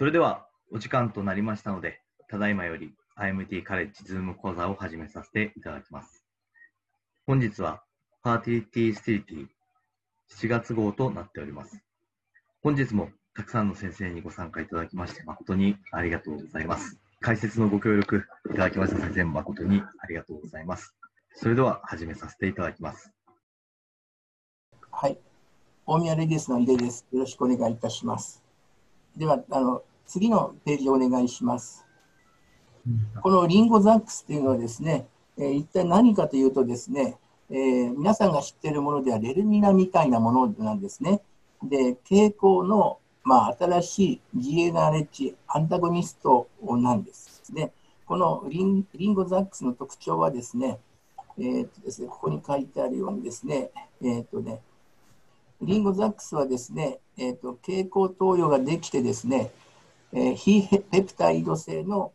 それではお時間となりましたので、ただいまより IMT カレッジズーム講座を始めさせていただきます。本日はパーティーティースティティ7月号となっております。本日もたくさんの先生にご参加いただきまして誠にありがとうございます。解説のご協力いただきました先生も誠にありがとうございます。それでは始めさせていただきます。はい。大宮レディスの井出です。よろしくお願いいたします。では、あの次のページをお願いします。このリンゴザックスというのはですね、えー、一体何かというとですね、えー、皆さんが知っているものではレルミナみたいなものなんですね。で、蛍光の、まあ、新しい GNRH アンタゴニストなんです。で、このリンリンゴザックスの特徴はですね、えーとですね、ここに書いてあるようにですね、えーとねリンゴザックスはですね、えーと、蛍光投与ができてですね、えー、非ペプタイド性の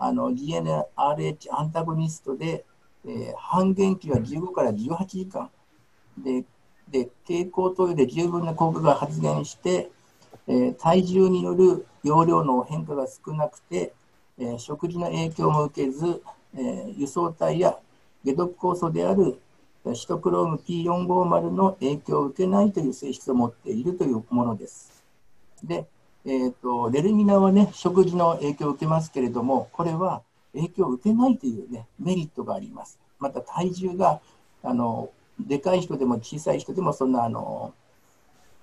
あの GNRH アンタゴニストで、えー、半減期は15から18時間でで蛍光投与で十分な効果が発現して、えー、体重による容量の変化が少なくて、えー、食事の影響も受けず、えー、輸送体や解毒酵素であるシトクローム P450 の影響を受けないという性質を持っているというものです。で、えーと、レルミナはね、食事の影響を受けますけれども、これは影響を受けないというね、メリットがあります。また体重が、あの、でかい人でも小さい人でもそんな、あの、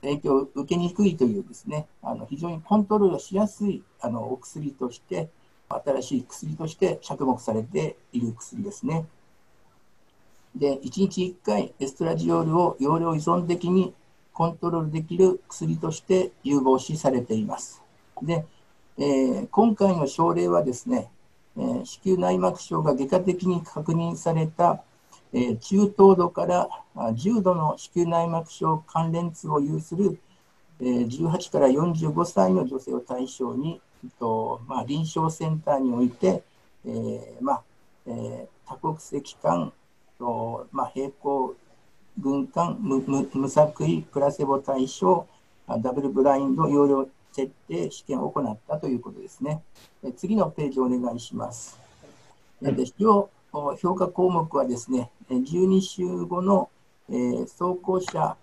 影響を受けにくいというですね、あの非常にコントロールしやすいあのお薬として、新しい薬として着目されている薬ですね。で、1日1回エストラジオールを容量依存的にコントロールできる薬として有望視されています。で、えー、今回の症例はですね、えー、子宮内膜症が外科的に確認された、えー、中等度から重度の子宮内膜症関連痛を有する、えー、18から45歳の女性を対象に、えっとまあ、臨床センターにおいて、えーまあえー、多国籍間と、まあ、並行軍艦無無無作為プラセボ対象ダブルブラインド容量設定試験を行ったということですね。次のページお願いします。で評評価項目はですね、12週後の、えー、走行者、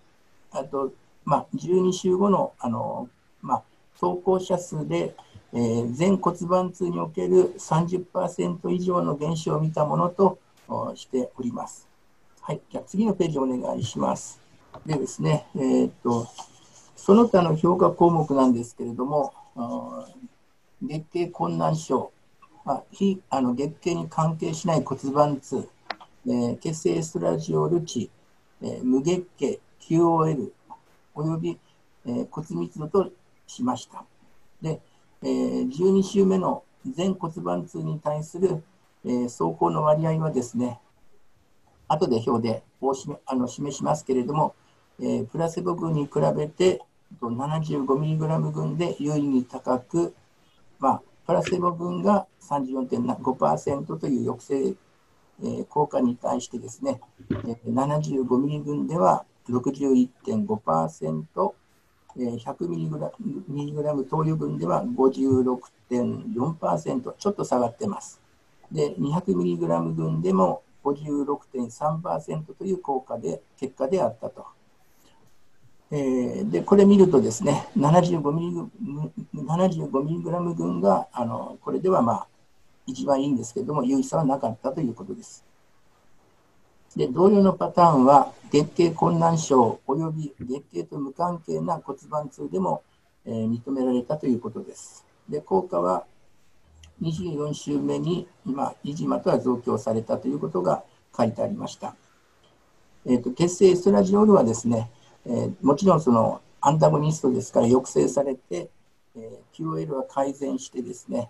あと、まあ、12週後のあの、まあ、走行者数で、えー、全骨盤痛における30%以上の減少を見たものとしております。はい、じゃあ次のページお願いします。でですね、えー、っと、その他の評価項目なんですけれども、月経困難症、あ非あの月経に関係しない骨盤痛、えー、血清エストラジオル値、えー、無月経、QOL、および、えー、骨密度としました。で、えー、12週目の全骨盤痛に対するえー、走行の割合はですね、後で表でおしあの示しますけれども、えー、プラセボ群に比べて 75mg 群で有意に高く、まあ、プラセボ群が34.5%という抑制、えー、効果に対してですね、えー、75mg 群では61.5%、えー、100mg 投与群では56.4%、ちょっと下がってます。で、200mg 群でも56.3%という効果で、結果であったと。えー、で、これ見るとですね、75mg, 75群が、あの、これではまあ、一番いいんですけれども、有意差はなかったということです。で、同様のパターンは、月経困難症及び月経と無関係な骨盤痛でも、えー、認められたということです。で、効果は24週目に今、イジマとは増強されたということが書いてありました。えーと、血清エストラジオールはですね、えー、もちろんそのアンタゴニストですから抑制されて、えー、QOL は改善してですね、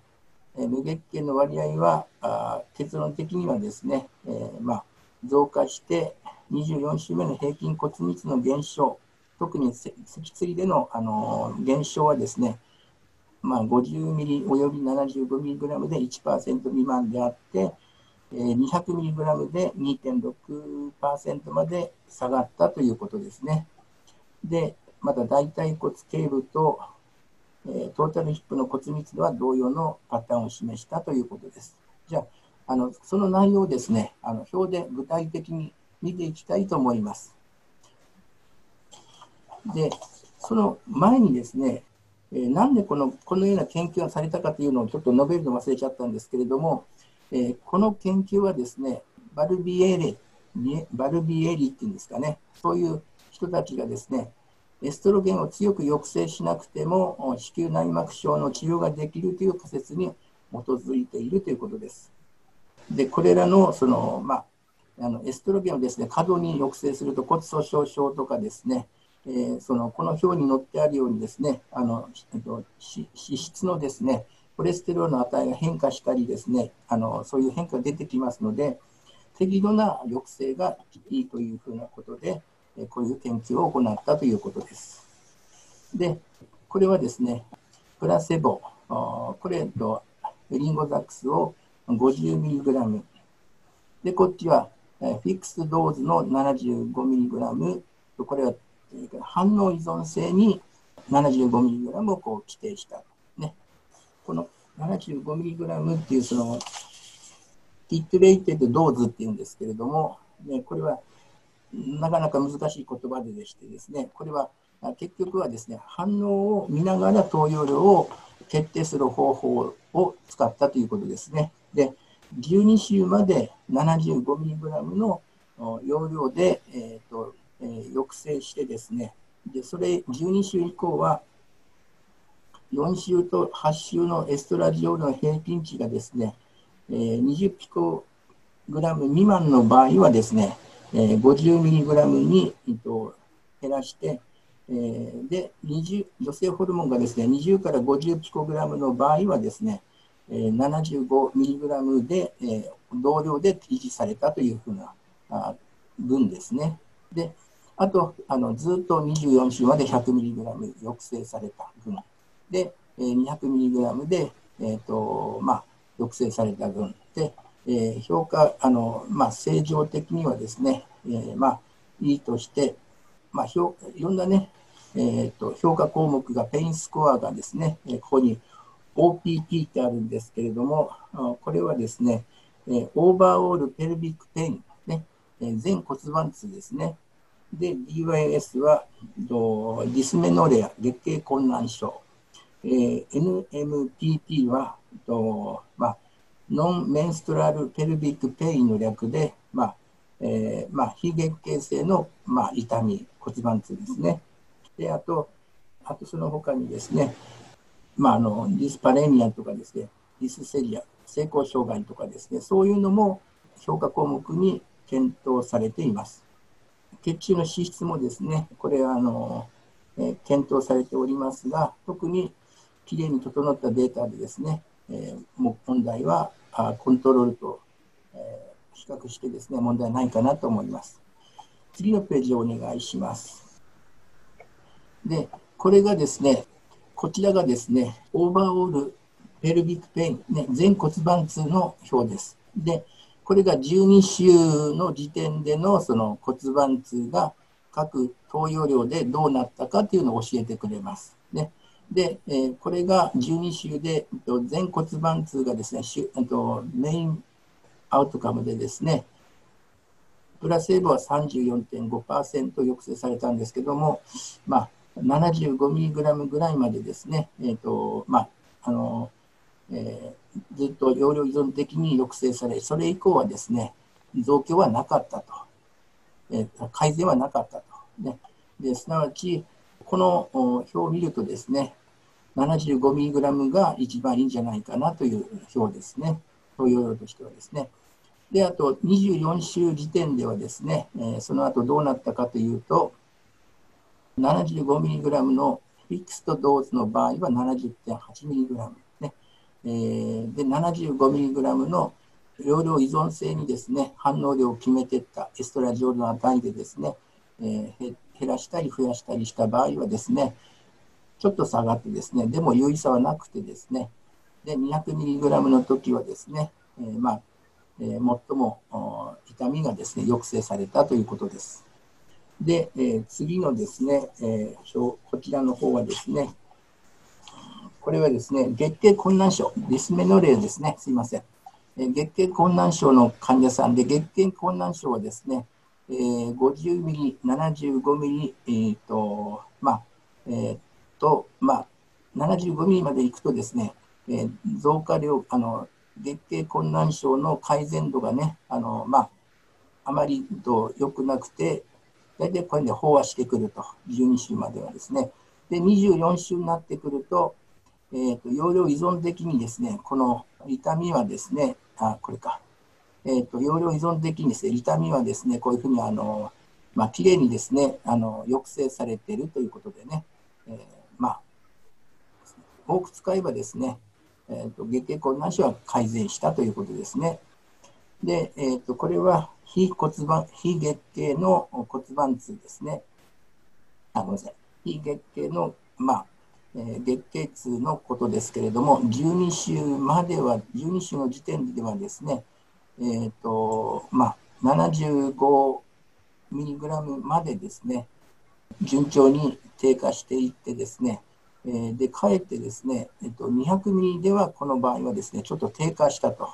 えー、無月経の割合はあ結論的にはですね、えーまあ、増加して24週目の平均骨密の減少、特に脊椎での、あのー、減少はですね、まあ、50ミリおよび75ミリグラムで1%未満であって、200ミリグラムで2.6%まで下がったということですね。で、また大腿骨頸部と、えトータルヒップの骨密度は同様のパターンを示したということです。じゃあ、あのその内容をですね、あの表で具体的に見ていきたいと思います。で、その前にですね、えー、なんでこのこのような研究がされたかというのをちょっと述べるの忘れちゃったんですけれども、えー、この研究はですね、バルビエレ、バルビエリっていうんですかね、そういう人たちがですね、エストロゲンを強く抑制しなくても子宮内膜症の治療ができるという仮説に基づいているということです。で、これらのその、まあ、あのエストロゲンをですね過度に抑制すると骨粗しょう症とかですね、えー、そのこの表に載ってあるようにですねあの、えっと、脂質のですねコレステロールの値が変化したりですねあのそういう変化が出てきますので適度な抑制がいいというふうなことでこういう研究を行ったということです。でこれはですねプラセボこれとリンゴザックスを 50mg でこっちはフィックスドーズの 75mg これは反応依存性に 75mg をこう規定した。ね、この 75mg っていうそのティットレイテッドドーズっていうんですけれども、ね、これはなかなか難しい言葉ででしてですね、これは結局はですね、反応を見ながら投与量を決定する方法を使ったということですね。で、12週まで 75mg の容量で、えーとえー、抑制してですね、でそれ12週以降は4週と8週のエストラジオールの平均値がですね、えー、20ピコグラム未満の場合はですね、えー、50ミリグラムに、えー、と減らして、えー、で20女性ホルモンがですね20から50ピコグラムの場合はですね、えー、75mg で、えー、同量で維持されたというふうなあ分ですね。で、あと、あのずっと24週まで 100mg 抑制された分。で、えー、200mg で、えーとまあ、抑制された分。で、えー、評価、あのまあ、正常的にはですね、えー、まあ、いいとして、まあ、いろんなね、えーと、評価項目がペインスコアがですね、ここに OPT ってあるんですけれども、これはですね、overall pelvic pain、ね、全骨盤痛ですね。で、DYS は dysmenorrhea、月経困難症。えー、NMPP は、まあ、 non-menstrual pelvic pain の略で、まあえーまあ、非月経性の、まあ、痛み、骨盤痛ですね。で、あと、あとその他にですね、まあ、あのディスパレニアとかですね、ディスセリア、成功障害とかですね、そういうのも評価項目に検討されています。血中の脂質もですね、これはあの、え、検討されておりますが、特にきれいに整ったデータでですね、えー、問題はあコントロールと、えー、比較してですね、問題ないかなと思います。次のページをお願いします。で、これがですね、こちらがですね、 overall pelvic pain、ね、全骨盤痛の表です。で、これが12週の時点でのその骨盤痛が各投与量でどうなったかというのを教えてくれます。ね、で、えー、これが12週で全骨盤痛がですね、と main outcome でですね、プラセーブは34.5%抑制されたんですけども、まあ、75mg ぐらいまでですね、えーとまああのえー、ずっと容量依存的に抑制され、それ以降はですね、増強はなかったと、え、改善はなかったと。ね、ですなわち、この表を見るとですね、75mg が一番いいんじゃないかなという表ですね、投与量としてはですね。で、あと24週時点ではですね、えー、その後どうなったかというと、75mg のフィクストドーズの場合は 70.8mg、えー、で 75mg の容量依存性にですね反応量を決めていったエストラジオールの値でですね、えー、減らしたり増やしたりした場合はですねちょっと下がってですねでも有意差はなくてですねで 200mg の時はですね、えー、まあえー、最も痛みがですね抑制されたということです。で、えー、次のですね、えー、こちらの方はですね、これはですね、月経困難症、ディスメノレーですね、すいません。月経困難症の患者さんで、月経困難症はですね、えー、50ミリ、75ミリ、えーとまあえーとまあ、75ミリまでいくとですね、えー、増加量あの、月経困難症の改善度がね、あのまあ、あまりと良くなくて、大体これで飽和してくると、12週まではですね。で、24週になってくると、えーと、容量依存的にですね、この痛みはですね、あ、これか。えーと、容量依存的にですね、痛みはですね、こういうふうにあの、まあ、綺麗にですね、あの抑制されているということでね、えー、まあ、多く使えばですね、えーと、月経困難症は改善したということですね。で、えーと、これは非骨盤、非月経の骨盤痛ですね。あ、ごめんなさい。非月経の、まあ、月経痛のことですけれども、12週までは、12週の時点ではですね、えーとまあ、75ミリグラムまでですね、順調に低下していってですね、えー、で、かえってですね、えっと、200ミリではこの場合はですね、ちょっと低下したと。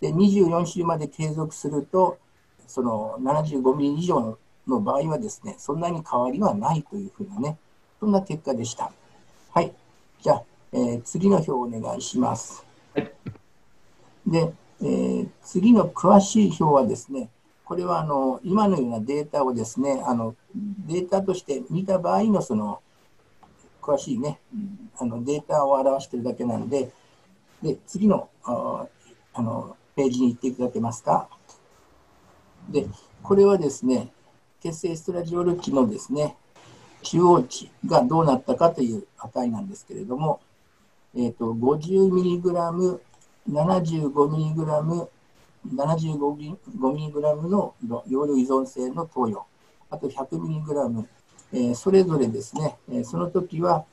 で、24週まで継続すると、その75ミリ以上の場合はですね、そんなに変わりはないというふうなね、そんな結果でした。はい。じゃあ、えー、次の表をお願いします。はい、で、えー、次の詳しい表はですね、これはあの今のようなデータをですね、あのデータとして見た場合のその詳しいね、あのデータを表しているだけなので、で次のああのページに行っていただけますか。で、これはですね、血清エストラジオール値のですね、中央値がどうなったかという値なんですけれども、えーと、50mg、75mg、75mg の容量依存性の投与、あと 100mg、えー、それぞれですね、えー、その時は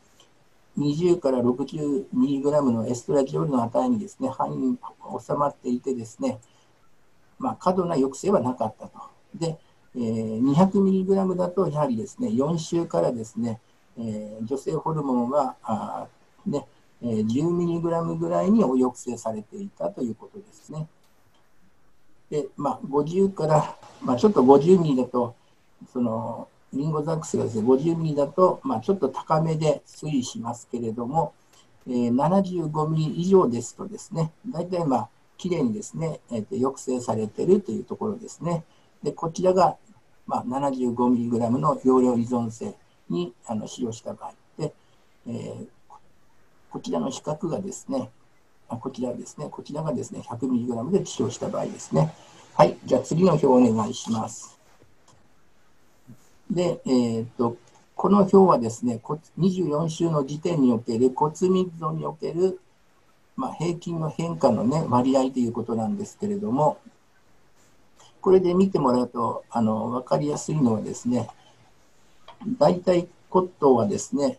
20から 60mg のエストラジオールの値にですね、範囲に収まっていてですね、まあ、過度な抑制はなかったと。で、え、200mg だとやはりですね、4週からですね、え、女性ホルモンはあ、ねえー、10mg ぐらいに抑制されていたということですね。で、まあ、50から、まあ、ちょっと50ミリだと、その、リンゴザックスがですね、50ミリだと、まあ、ちょっと高めで推移しますけれども、えー、75ミリ以上ですとですね、大体まあ、きれいにですね、えー、抑制されているというところですね。で、こちらが、まあ、75mg の容量依存性にあの使用した場合で、えー、こちらの比較がですね、こちらですね、こちらがですね、100mg で使用した場合ですね。はい、じゃあ次の表をお願いします。で、えー、っと、この表はですね、24週の時点における骨密度における、まあ、平均の変化の、ね、割合ということなんですけれども、これで見てもらうとあの分かりやすいのはですね、大体骨頭はですね、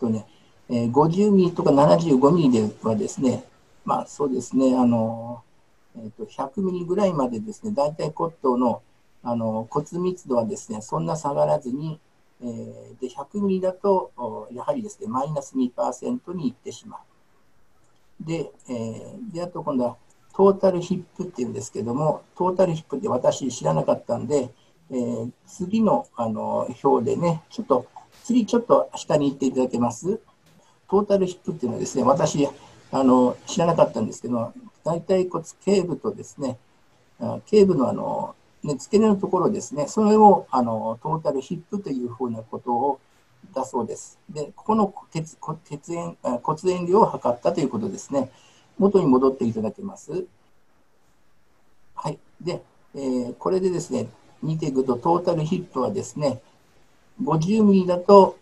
とねえー、50ミリとか75ミリではですね、まあそうですね、あのえー、と100ミリぐらいまでですね、大体骨頭のあの骨密度はですね、そんな下がらずに、えー、で100ミリだと、やはりですね、マイナス2%にいってしまう。で、えー、であと今度はトータルヒップっていうんですけども、トータルヒップって私知らなかったんで、えー、次のあの表でね、ちょっと、次ちょっと下に行っていただけます？トータルヒップっていうのはですね、私、あの知らなかったんですけど、大腿骨頸部とですね、頸部のあの、ね、付け根のところですね、それをあのトータルヒップというふうなことをだそうです。で、ここの血血塩骨塩量を測ったということですね。元に戻っていただけます。はい。で、えー、これでですね、見ていくと、トータルヒップはですね、50ミリだと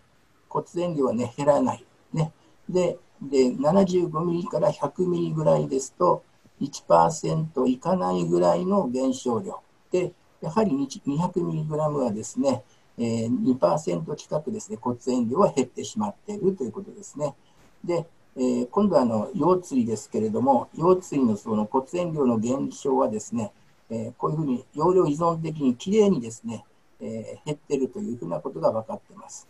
骨伝量はね、減らない。ね。で、で75ミリから100ミリぐらいですと、1%いかないぐらいの減少量。で、やはり200ミリグラムはですね、えー、2%近くですね、骨伝量は減ってしまっているということですね。で、えー、今度はあの腰椎ですけれども、腰椎のその骨塩量の減少はですね、えー、こういうふうに容量依存的にきれいにですね、えー、減っているというふうなことが分かっています。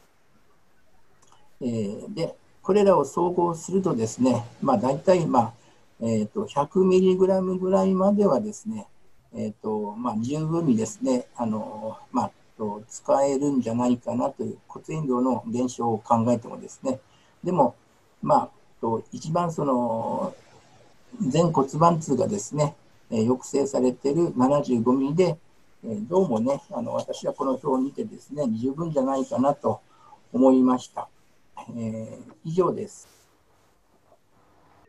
えー、で、これらを総合するとですね、まあ、大体、まあえーと、100ミリグラムぐらいまではですね、えーとまあ、十分にですね、あのまあ、と使えるんじゃないかなという骨伝導の減少を考えてもですね、でも、まあ、と一番その全骨盤痛がですね、えー、抑制されている75ミリで、えー、どうもね、あの私はこの表を見てですね、十分じゃないかなと思いました。えー、以上です。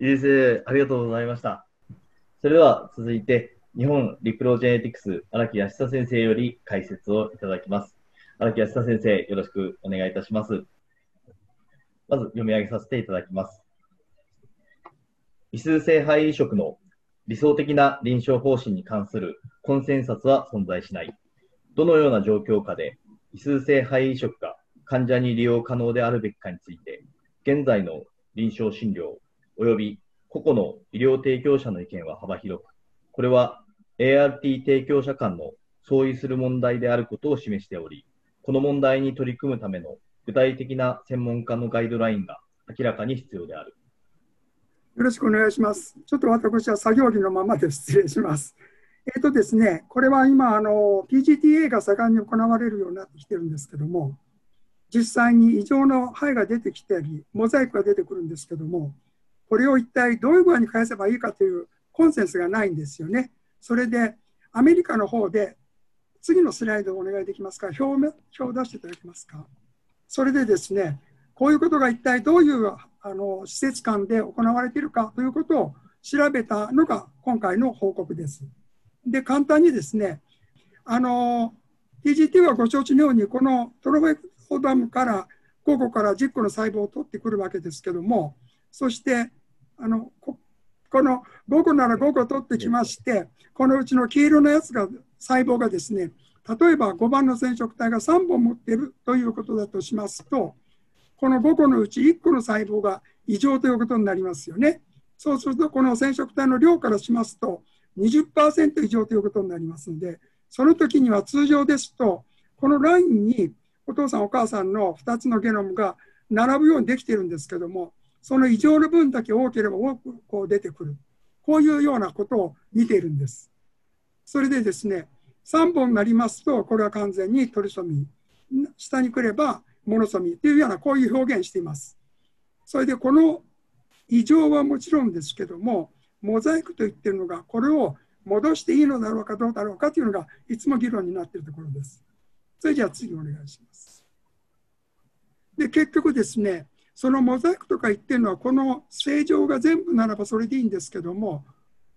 いいですありがとうございました。それでは続いて、日本リプロジェネティクス荒木康久先生より解説をいただきます。荒木康久先生、よろしくお願いいたします。まず読み上げさせていただきます。異数性肺移植の理想的な臨床方針に関するコンセンサスは存在しない。どのような状況下で異数性肺移植が患者に利用可能であるべきかについて、現在の臨床診療及び個々の医療提供者の意見は幅広く、これは ART 提供者間の相違する問題であることを示しており、この問題に取り組むための具体的な専門家のガイドラインが明らかに必要である。よろしくお願いします。ちょっと私は作業着のままで失礼します。えっ、ー、とですね、これは今あの、PGTA が盛んに行われるようになってきてるんですけども、実際に異常の肺が出てきたり、モザイクが出てくるんですけども、これを一体どういう具合に返せばいいかというコンセンスがないんですよね。それで、アメリカの方で、次のスライドをお願いできますか、表表を出していただけますか？それでですね、こういうことが一体どういうあの施設間で行われているかということを調べたのが今回の報告です。で、簡単にですね、あの、TGT はご承知のように、このトロフェオダムから5個から10個の細胞を取ってくるわけですけども、そしてあのここの5個なら5個取ってきまして、このうちの黄色のやつが細胞がですね、例えば5番の染色体が3本持っているということだとしますと、この5個のうち1個の細胞が異常ということになりますよね。そうすると、この染色体の量からしますと、20%以上ということになりますので、その時には通常ですと、このラインにお父さんお母さんの2つのゲノムが並ぶようにできているんですけどもその異常の分だけ多ければ多くこう出てくる。こういうようなことを見ているんです。それでですね3本になりますとこれは完全にトリソミー。下に来ればモノソミというようなこういう表現していますそれでこの異常はもちろんですけどもモザイクと言ってるのがこれを戻していいのだろうかどうだろうかというのがいつも議論になっているところですそれじゃあ次お願いします。で、結局ですね、そのモザイクとか言ってるのは、この正常が全部ならばそれでいいんですけども、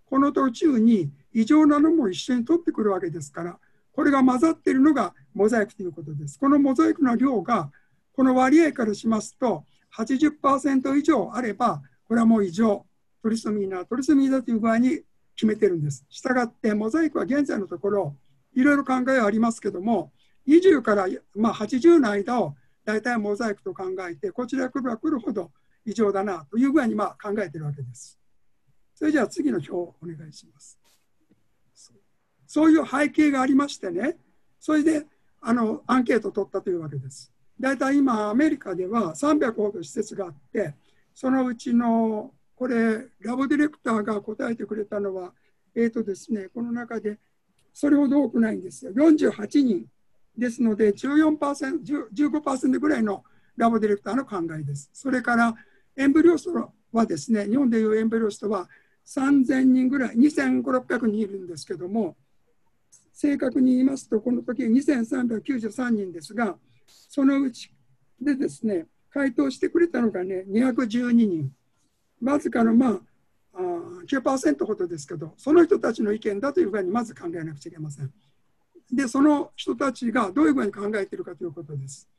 この途中に異常なのも一緒に取ってくるわけですから、これが混ざっているのがモザイクということです。このモザイクの量が、この割合からしますと、80%以上あれば、これはもう異常、トリソミーなトリソミーだという具合に決めてるんです。したがって、モザイクは現在のところ、いろいろ考えはありますけども、20から、まあ、80の間を大体モザイクと考えて、こちら来れば来るほど異常だなという具合にまあ考えてるわけです。それじゃあ次の表をお願いします。そういう背景がありましてね、それであのアンケートを取ったというわけです。大体今、アメリカでは300ほど施設があって、そのうちのこれ、ラボディレクターが答えてくれたのは、えっ、ー、とですね、この中でそれほど多くないんですよ。48人ですので14%、15%ぐらいのラボディレクターの考えです。それからエンブリオストはですね、日本でいうエンブリオストは3000人ぐらい、2500人いるんですけども、正確に言いますと、この時2393人ですが、そのうちでですね、回答してくれたのがね、212人。わずかのまあ、あ9%ほどですけど、その人たちの意見だというふうにまず考えなくちゃいけません。で、その人たちがどういうふうに考えているかということです。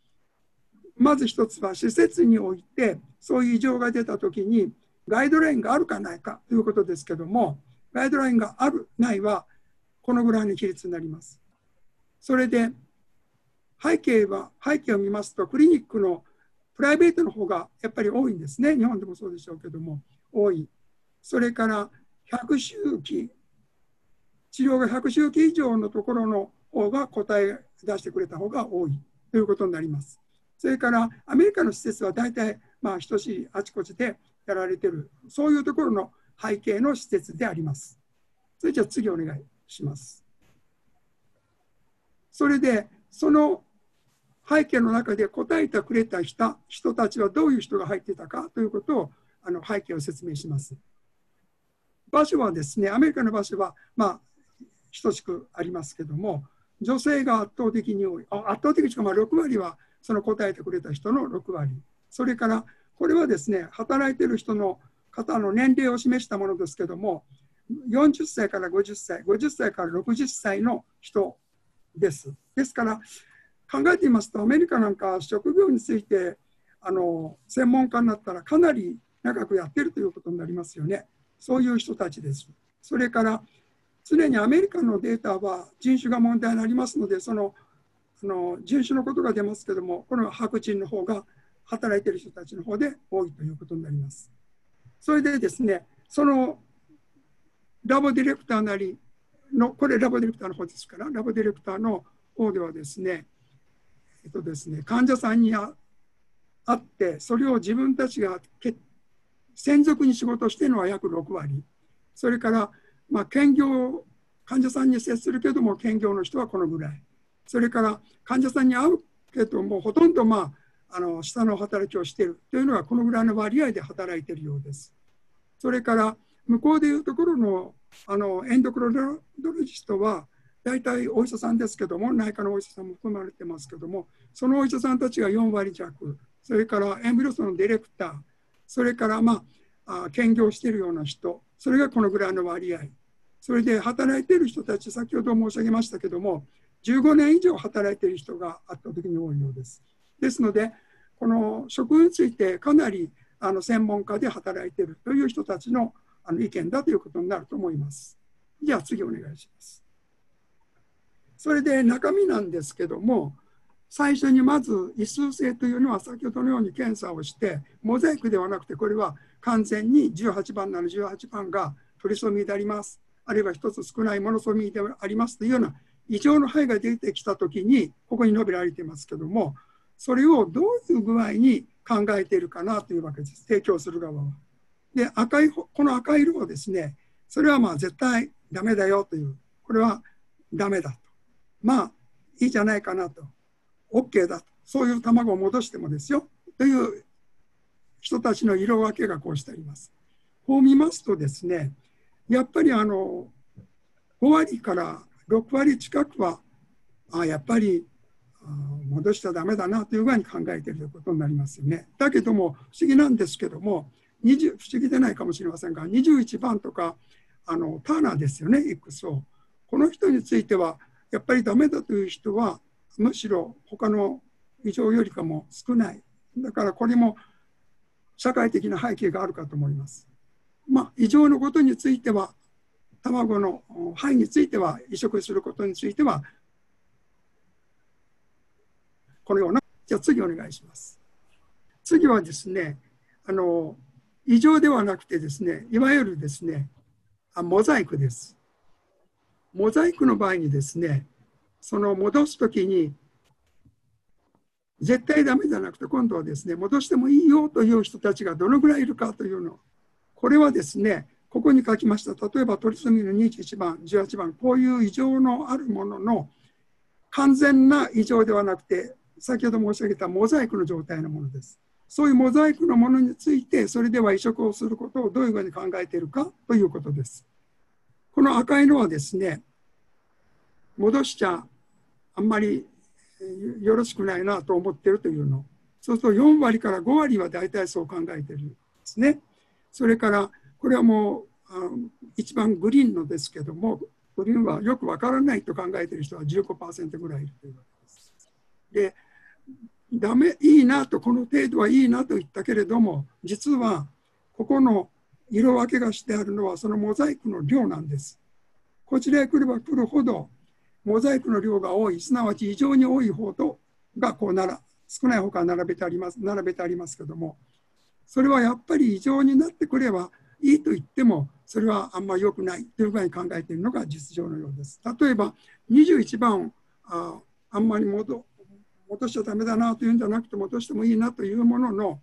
まず一つは、施設において、そういう異常が出たときに、ガイドラインがあるかないかということですけども、ガイドラインがある、ないは、このぐらいの比率になります。それで、背景は、背景を見ますと、クリニックのプライベートの方がやっぱり多いんですね。日本でもそうでしょうけども、多い。それから、100周期、治療が100周期以上のところの方が答え出してくれた方が多いということになります。それからアメリカの施設は大体まあ、等しいあちこちでやられてる、そういうところの背景の施設であります。それじゃあ次お願いします。それで、その背景の中で答えてくれた人人たちはどういう人が入っていたかということをあの背景を説明します。場所はですね、アメリカの場所は、まあ、等しくありますけども、女性が圧倒的に多い、圧倒的にしかまあ6割はその答えてくれた人の6割、それからこれはですね、働いてる人の方の年齢を示したものですけども、40歳から50歳、50歳から60歳の人です。ですから、考えてみますと、アメリカなんか職業についてあの専門家になったらかなり長くやってるということになりますよね。そういう人たちです。それから常にアメリカのデータは人種が問題になりますので、そのその人種のことが出ますけども、この白人の方が働いている人たちの方で多いということになります。それでですね、そのラボディレクターなりの、これラボディレクターの方ですから、ラボディレクターの方ではですね、えっとですね、患者さんにあ会って、それを自分たちが専属に仕事してるのは約6割。それから、まあ、兼業、患者さんに接するけども、兼業の人はこのぐらい。それから患者さんに会うけども、ほとんど、まあ、あの下の働きをしているというのは、このぐらいの割合で働いているようです。それから、向こうでいうところのあのエンドクロドロジストは、大体お医者さんですけども、内科のお医者さんも含まれてますけども、そのお医者さんたちが4割弱、それからエンブロスのディレクター、それから、まあ、兼業しているような人、それがこのぐらいの割合。それで働いている人たち、先ほど申し上げましたけども、15年以上働いている人が圧倒的に多いようです。ですので、この職についてかなりあの専門家で働いているという人たちのあの意見だということになると思います。じゃあ次お願いします。それで中身なんですけども、最初にまず異数性というのは先ほどのように検査をして、モザイクではなくて、これは完全に18番なら18番がトリソミーであります、あるいは1つ少ないモノソミーでありますというような異常の範囲が出てきたときに、ここに述べられていますけども、それをどういう具合に考えているかなというわけです、提供する側は。で、赤い、この赤い色はですね、それはまあ絶対ダメだよという、これはダメだと。まあ、いいじゃないかなと。OK だと。そういう卵を戻してもですよ。という人たちの色分けがこうしてあります。こう見ますとですね、やっぱりあの、5割から6割近くは、あやっぱり戻しちゃだめだなという具合に考えているということになりますよね。だけども、不思議なんですけども、20不思議でないかもしれませんが、21番とか、あのターナーですよね、XO。この人については、やっぱりダメだという人は、むしろ他の異常よりかも少ない。だからこれも社会的な背景があるかと思います。まあ、異常のことについては、卵の肺については、移植することについては、このような、じゃあ次お願いします。次はですね、あの、異常ではなくてですね、いわゆるですね、あモザイクです。モザイクの場合にですね、その戻すときに、絶対ダメじゃなくて、今度はですね、戻してもいいよという人たちがどのぐらいいるかというの。これはですね、ここに書きました。例えば、トリソミの21番、18番、こういう異常のあるものの完全な異常ではなくて、先ほど申し上げたモザイクの状態のものです。そういうモザイクのものについて、それでは移植をすることをどういうふうに考えているかということです。この赤いのはですね、戻しちゃあんまりよろしくないなと思ってるというの。そうすると4割から5割は大体そう考えてるんですね。それからこれはもうあ一番グリーンのですけども、グリーンはよくわからないと考えてる人は15%ぐらいいるというわけです。で、ダメ、いいなと、この程度はいいなと言ったけれども、実はここの色分けがしてあるのはそのモザイクの量なんです。こちらへ来れば来るほど、モザイクの量が多い、すなわち異常に多い方とがこうなら、少ない方から並べてあります、並べてありますけども、それはやっぱり異常になってくれば、いいと言っても、それはあんまり良くないというふうに考えているのが実情のようです。例えば、21番ああんまり戻戻しちゃだめだなというんじゃなくて、戻してもいいなというものの、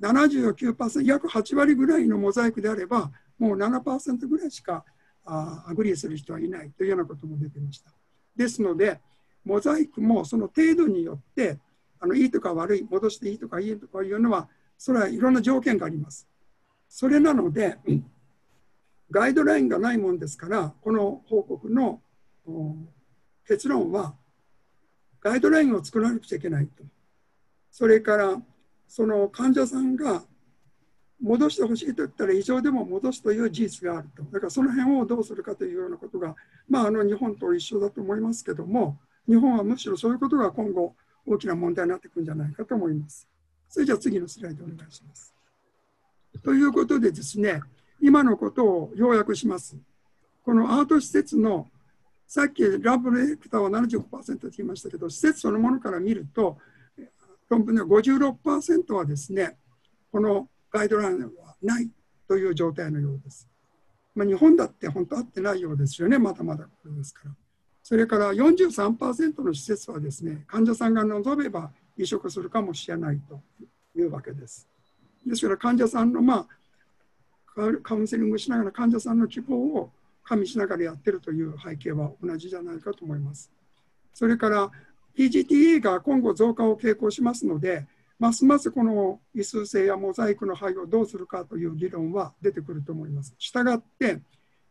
79%約8割ぐらいのモザイクであればもう7%ぐらいしかあ agree する人はいないというようなことも出てました。ですのでモザイクもその程度によってあのいいとか悪い戻していいとかいいとかいうのはそれはいろんな条件があります。それなのでガイドラインがないもんですからこの報告の結論はガイドラインを作らなくちゃいけないと。それからその患者さんが戻してほしいと言ったら異常でも戻すという事実があると。だからその辺をどうするかというようなことが、まあ、あの日本と一緒だと思いますけども、日本はむしろそういうことが今後大きな問題になってくるんじゃないかと思います。それじゃあ次のスライドお願いします。ということでですね、今のことを要約します。このアート施設のさっきラブレクターは75%と言いましたけど、施設そのものから見ると、論文の56%はですね、このガイドラインはないという状態のようです。まあ、日本だって本当合ってないようですよね、まだまだこれですから。それから43%の施設はですね、患者さんが望めば移植するかもしれないというわけです。ですから患者さんの、まあ、カウンセリングしながら患者さんの希望を加味しながらやってるという背景は同じじゃないかと思います。それから PGTA が今後増加を傾向しますので、ますますこの異数性やモザイクの肺をどうするかという議論は出てくると思います。したがって、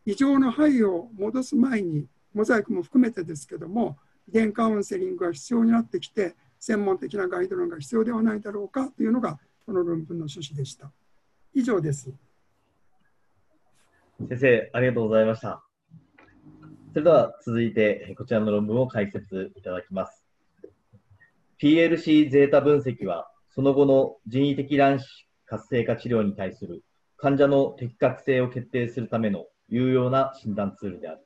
異常の肺を戻す前に、モザイクも含めてですけども、遺伝カウンセリングが必要になってきて、専門的なガイドラインが必要ではないだろうかというのが、この論文の趣旨でした。以上です。先生、ありがとうございました。それでは続いて、こちらの論文を解説いただきます。PLC ゼータ分析は、その後の人為的卵子活性化治療に対する患者の適格性を決定するための有用な診断ツールである。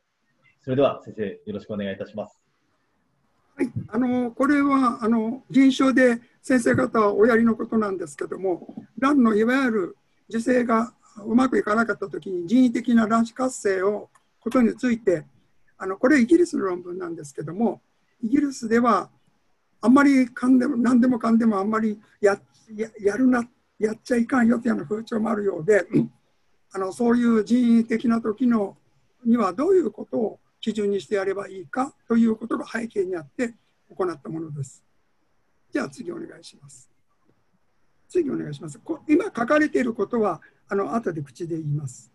それでは先生、よろしくお願いいたします。はい、あのこれはあの臨床で先生方はおやりのことなんですけども、卵のいわゆる受精がうまくいかなかったときに人為的な卵子活性をことについて、あのこれイギリスの論文なんですけども、イギリスではあんまりかんでも何でもかんでもあんまりやややるなやっちゃいかんよというような風潮もあるようであのそういう人為的な時のにはどういうことを基準にしてやればいいかということが背景にあって行ったものです。じゃあ次お願いします。次お願いします。今書かれていることはあの後で口で言います。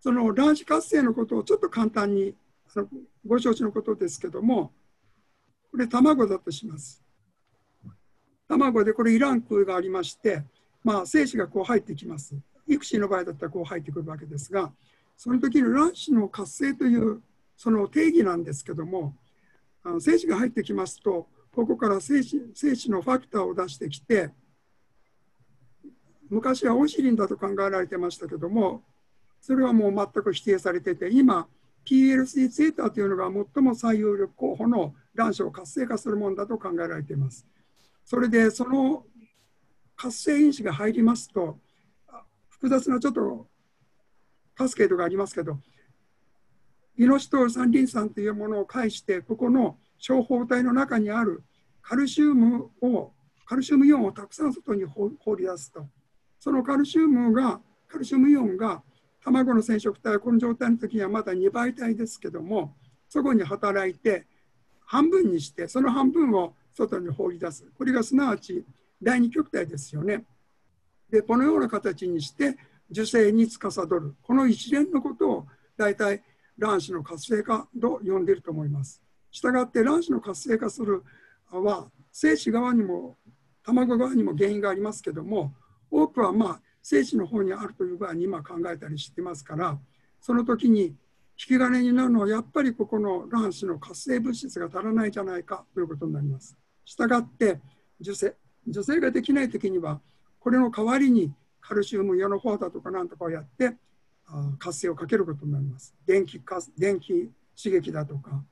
その卵子活性のことをちょっと簡単にあのご承知のことですけどもこれ卵だとします。卵でこれイラン空がありまして、まあ、精子がこう入ってきます。育児の場合だったらこう入ってくるわけですが、その時の卵子の活性というその定義なんですけども、あの精子が入ってきますと、ここから精子精子のファクターを出してきて、昔はオシリンだと考えられてましたけども、それはもう全く否定されてて、今、PLC ゼータというのが最も最有力候補の卵子を活性化するものだと考えられています。それでその活性因子が入りますと複雑なちょっとカスケードがありますけどイノシトール酸リン酸というものを介してここの小胞体の中にあるカルシウムをカルシウムイオンをたくさん外に放り出すとそのカルシウムがカルシウムイオンが卵の染色体はこの状態の時にはまだ2倍体ですけどもそこに働いて半分にしてその半分を外に放り出す。これがすなわち第二極体ですよね。でこのような形にして受精に司る。この一連のことを大体卵子の活性化と呼んでいると思います。したがって卵子の活性化するは精子側にも卵側にも原因がありますけども多くはまあ精子の方にあるという場合に今考えたりしてますからその時に引き金になるのはやっぱりここの卵子の活性物質が足らないじゃないかということになります。したがって受精受精ができない時にはこれの代わりにカルシウムイオノフォーダとかなんとかをやって活性をかけることになります。電気電気刺激だとか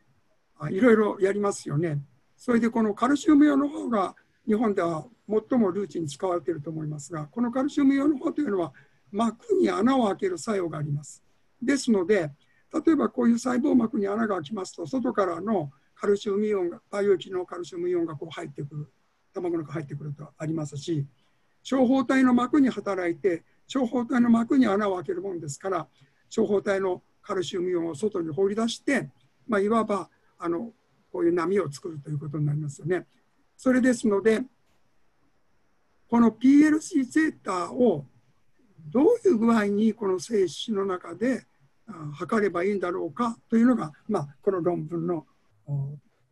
いろいろやりますよね。それでこのカルシウムイオノフォーが日本では最もルーチンに使われていると思いますがこのカルシウムイオノフォーというのは膜に穴を開ける作用があります。ですので例えばこういう細胞膜に穴が開きますと外からのカルシウムイオンが培養液のカルシウムイオンがこう入ってくる卵の中入ってくるとありますし長方体の膜に働いて長方体の膜に穴を開けるものですから長方体のカルシウムイオンを外に放り出して、まあ、いわばあのこういう波を作るということになりますよね。それですのでこの PLC ゼータをどういう具合にこの精子の中で測ればいいんだろうかというのが、まあ、この論文の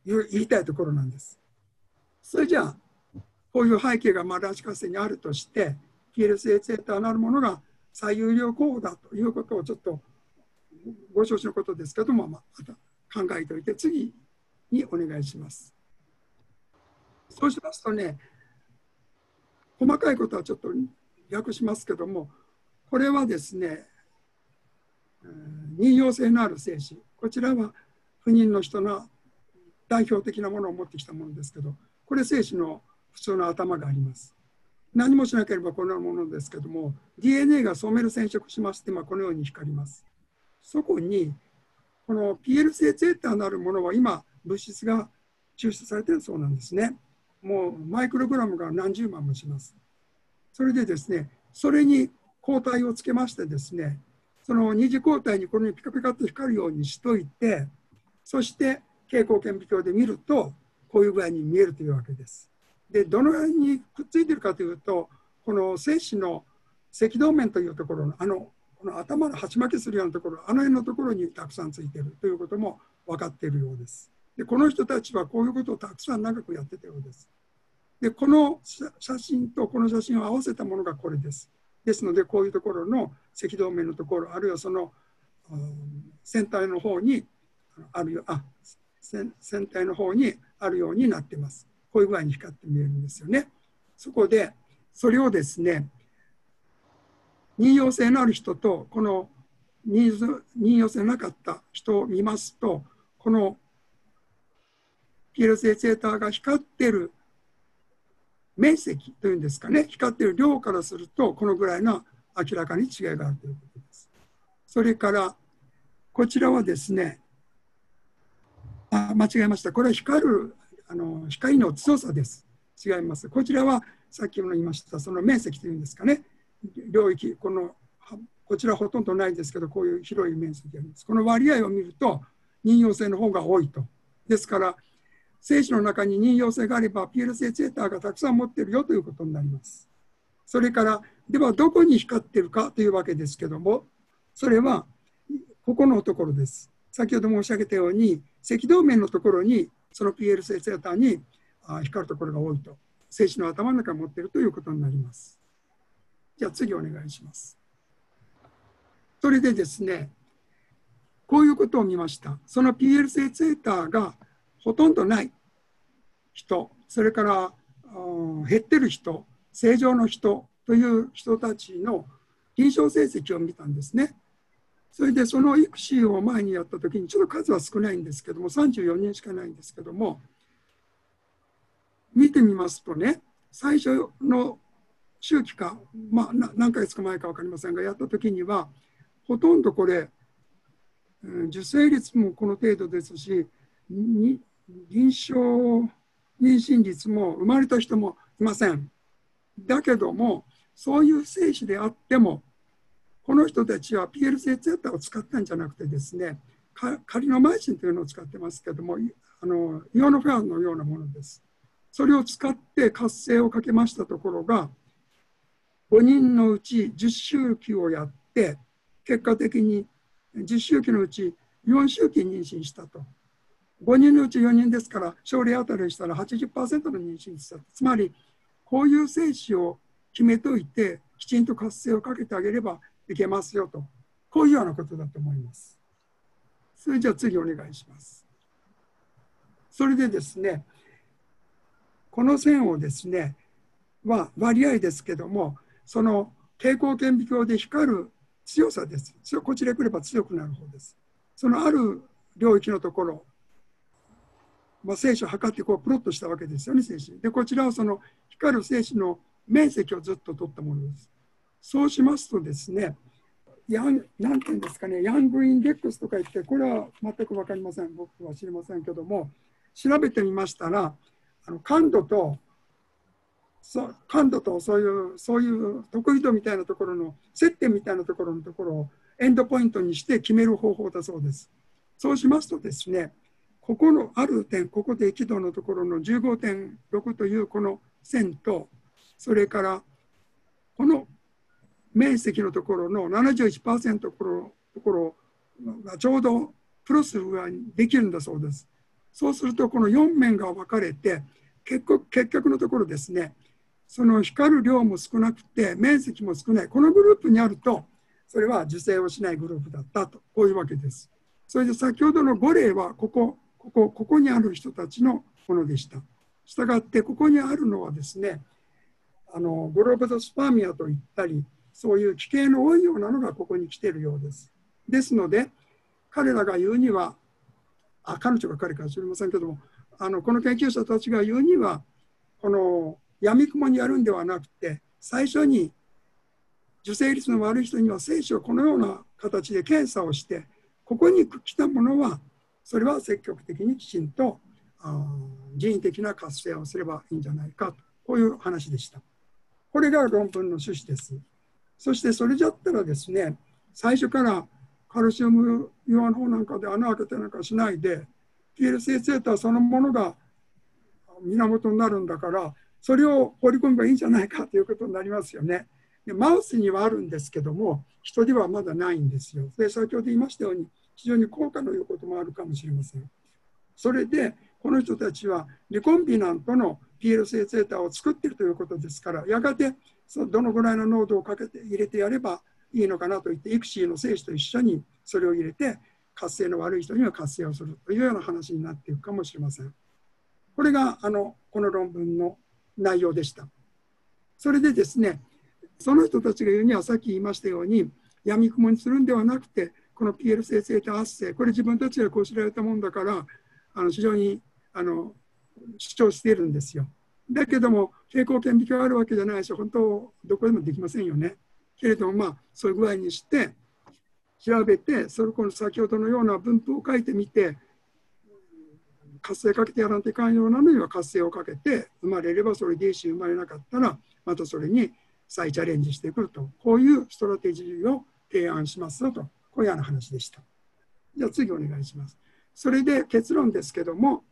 言いたいところなんです。それじゃあこういう背景がマラチカセにあるとして PLC ゼータなるものが最有料候補だということをちょっとご承知のことですけども、また考えておいて次にお願いします。そうしますとね細かいことはちょっと略しますけどもこれはですね任用性のある精子こちらは不妊の人の代表的なものを持ってきたものですけどこれ精子の普通の頭があります。何もしなければこのようなものですけども DNA が染める染色しまして、ま、このように光ります。そこにこの PL 性ゼータなるものは今物質が抽出されているそうなんですね。もうマイクログラムが何十万もしますそれでですねそれに抗体をつけましてですねその二次抗体にこのようにピカピカと光るようにしといてそして蛍光顕微鏡で見るとこういう具合に見えるというわけです。でどの辺にくっついてるかというとこの精子の赤道面というところのあのこの頭の鉢巻きするようなところあの辺のところにたくさんついてるということも分かっているようです。でこの人たちはこういうことをたくさん長くやってたようです。でこの写真とこの写真を合わせたものがこれです。ですのでこういうところの赤道面のところあるいはその、うん、船体の方にあるよあ船体の方にあるようになってます。こういう具合に光って見えるんですよね。そこでそれをですね任用性のある人とこの任用性なかった人を見ますとこのピエロ性セーターが光ってる面積というんですかね光ってる量からするとこのぐらいの明らかに違いがあるということです。それからこちらはですねあ間違えましたこれは光るあの光の強さです。違います。こちらはさっきも言いましたその面積というんですかね領域このこちらほとんどないんですけどこういう広い面積があります。この割合を見ると任用性の方が多いと。ですから精子の中に任用性があれば PL 性セーターがたくさん持ってるよということになります。それからではどこに光ってるかというわけですけどもそれはここのところです。先ほど申し上げたように赤道面のところにその PL 性セーターに光るところが多いと精子の頭の中に持ってるということになります。じゃあ次お願いします。それでですねこういうことを見ました。その PL 性セーターがほとんどない。人。それから減ってる人。正常の人。という人たちの臨床成績を見たんですね。それでその育児を前にやった時にちょっと数は少ないんですけども34人しかないんですけども見てみますとね最初の周期か、まあ、何ヶ月か前か分かりませんがやった時にはほとんどこれ受精率もこの程度ですし臨床妊娠率も生まれた人もいません。だけどもそういう精子であってもこの人たちは PL 性ツヤタを使ったんじゃなくてですねカリノマイシンというのを使ってますけどもあのイオノフェアンのようなものです。それを使って活性をかけましたところが5人のうち10周期をやって結果的に10周期のうち4周期妊娠したと5人のうち4人ですから、症例当たりしたら80%の妊娠率だつまり、こういう精子を決めといて、きちんと活性をかけてあげればいけますよと、こういうようなことだと思います。それじゃあ次お願いします。それでですね、この線をですね、は割合ですけども、その蛍光顕微鏡で光る強さです。こちら来れば強くなる方です。そのある領域のところまあ、精子を測ってこうプロットしたわけですよね、精子。で、こちらはその光る精子の面積をずっと取ったものです。そうしますとですね、ヤンなんていうんですかね、ヤングインデックスとか言って、これは全く分かりません、僕は知りませんけども、調べてみましたら、あの感度とそ感度とそういうそういう得意度みたいなところの接点みたいなところのところをエンドポイントにして決める方法だそうです。そうしますとですね、ここのある点、ここで輝度のところの15.6というこの線と、それからこの面積のところの71%のところところがちょうどプロスができるんだそうです。そうするとこの4面が分かれて結局結局のところですねその光る量も少なくて面積も少ないこのグループにあるとそれは受精をしないグループだったとこういうわけです。それで先ほどの5例はここここここにある人たちのものでした。したがってここにあるのはですねあのグローブドスパーミアといったりそういう奇形の多いようなのがここに来ているようです。ですので彼らが言うにはあ彼女が彼かもしれませんけどもあのこの研究者たちが言うにはこの闇雲にやるんではなくて最初に受精率の悪い人には精子をこのような形で検査をしてここに来たものはそれは積極的にきちんと人為的な活性をすればいいんじゃないかとこういう話でした。これが論文の趣旨です。そしてそれじゃったらですね最初からカルシウム岩の方なんかで穴開けてなんかしないで PLC セーターそのものが源になるんだからそれを放り込めばいいんじゃないかということになりますよね。でマウスにはあるんですけども人ではまだないんですよ。で先ほど言いましたように非常に効果のいこともあるかもしれません。それでこの人たちはリコンビナントの PLC セータを作っているということですからやがてそのどのぐらいの濃度をかけて入れてやればいいのかなと言って、イクシーの精子と一緒にそれを入れて、活性の悪い人には活性をするというような話になっていくかもしれません。これがあのこの論文の内容でした。それでですね、その人たちが言うにはさっき言いましたように、闇雲にするんではなくて、この PL 生成と発生、これ自分たちがこう知られたもんだから、あの非常にあの主張しているんですよ。だけども、平行顕微鏡があるわけじゃないし、本当、どこでもできませんよね。けれども、まあ、そういう具合にして調べてそれこの先ほどのような分布を書いてみて活性かけてやらんといかんようなのには活性をかけて生まれればそれでいいし生まれなかったらまたそれに再チャレンジしてくるとこういうストラテジーを提案しますよとこういうような話でした。じゃあ次お願いします。それで結論ですけども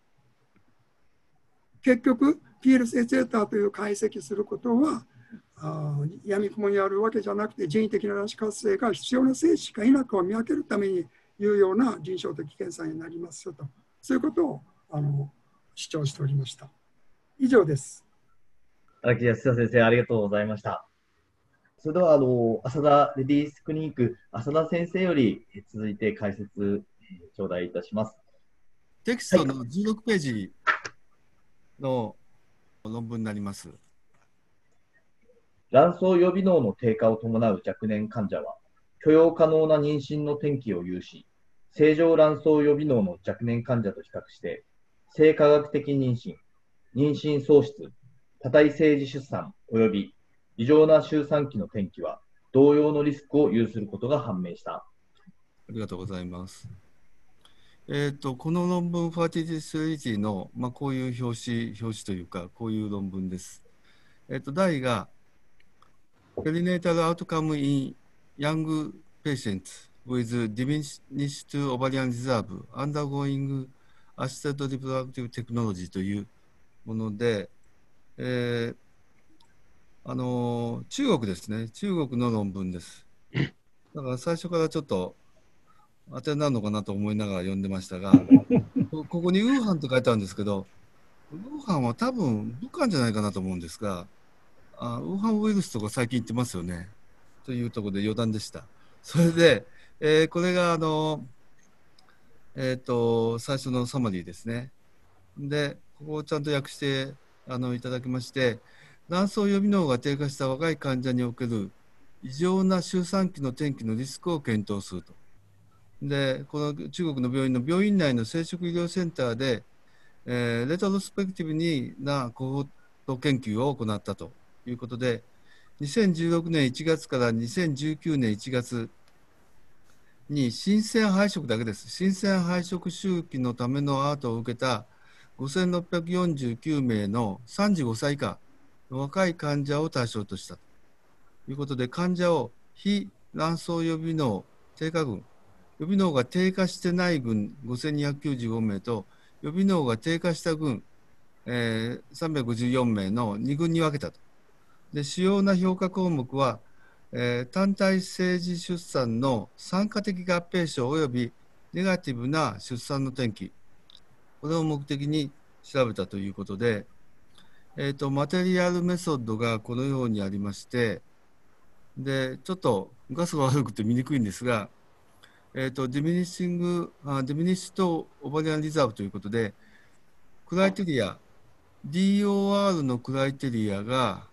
結局 PL セーターという解析することはあ闇雲にあるわけじゃなくて人為的な卵子活性が必要な精子か否かを見分けるために有用な臨床的検査になりますよとそういうことをあの主張しておりました以上です荒木康先生ありがとうございましたそれではあの浅田レディースクリニック浅田先生より続いて解説頂戴いたします。テキストの16ページの論文になります、はい卵巣予備能の低下を伴う若年患者は、許容可能な妊娠の転機を有し、正常卵巣予備能の若年患者と比較して、性科学的妊娠、妊娠喪失、多体政治出産及び異常な周産期の転機は、同様のリスクを有することが判明した。ありがとうございます。えーと、この論文、ファーティティスリティの、まあ、こういう表紙表紙というか、こういう論文です。えーと、題が perinatal outcome in young patients with diminished ovarian reserve undergoing assisted reproductive technology というもので、えー、あの中国ですね中国の論文ですだから最初からちょっと当てになるのかなと思いながら読んでましたがここにウーハンと書いてあるんですけどウーハンは多分武漢じゃないかなと思うんですがあウーハンウイルスとか最近言ってますよね。というところで余談でした。それで、えー、これがあの、えっ、ー、と、最初のサマリーですね。で、ここをちゃんと訳してあのいただきまして、卵巣予備能が低下した若い患者における異常な周産期の転機のリスクを検討すると。で、この中国の病院の病院内の生殖医療センターで、えー、レトロスペクティブになコホー研究を行ったということで、2016年1月から2019年1月に新鮮配色だけです。新鮮配色周期のためのアートを受けた5649名の35歳以下若い患者を対象としたということで、患者を非卵巣予備能低下群、予備能が低下してない群5295名と、予備能が低下した群、えー、354名の2群に分けたと。で主要な評価項目は、えー、単体政治出産の参加的合併症及びネガティブな出産の転機、これを目的に調べたということで、えーと、マテリアルメソッドがこのようにありまして、でちょっと画質が悪くて見にくいんですが、えーと、 diminishing、あ diminished ovarian reserve ということで、クライテリア、DOR のクライテリアが、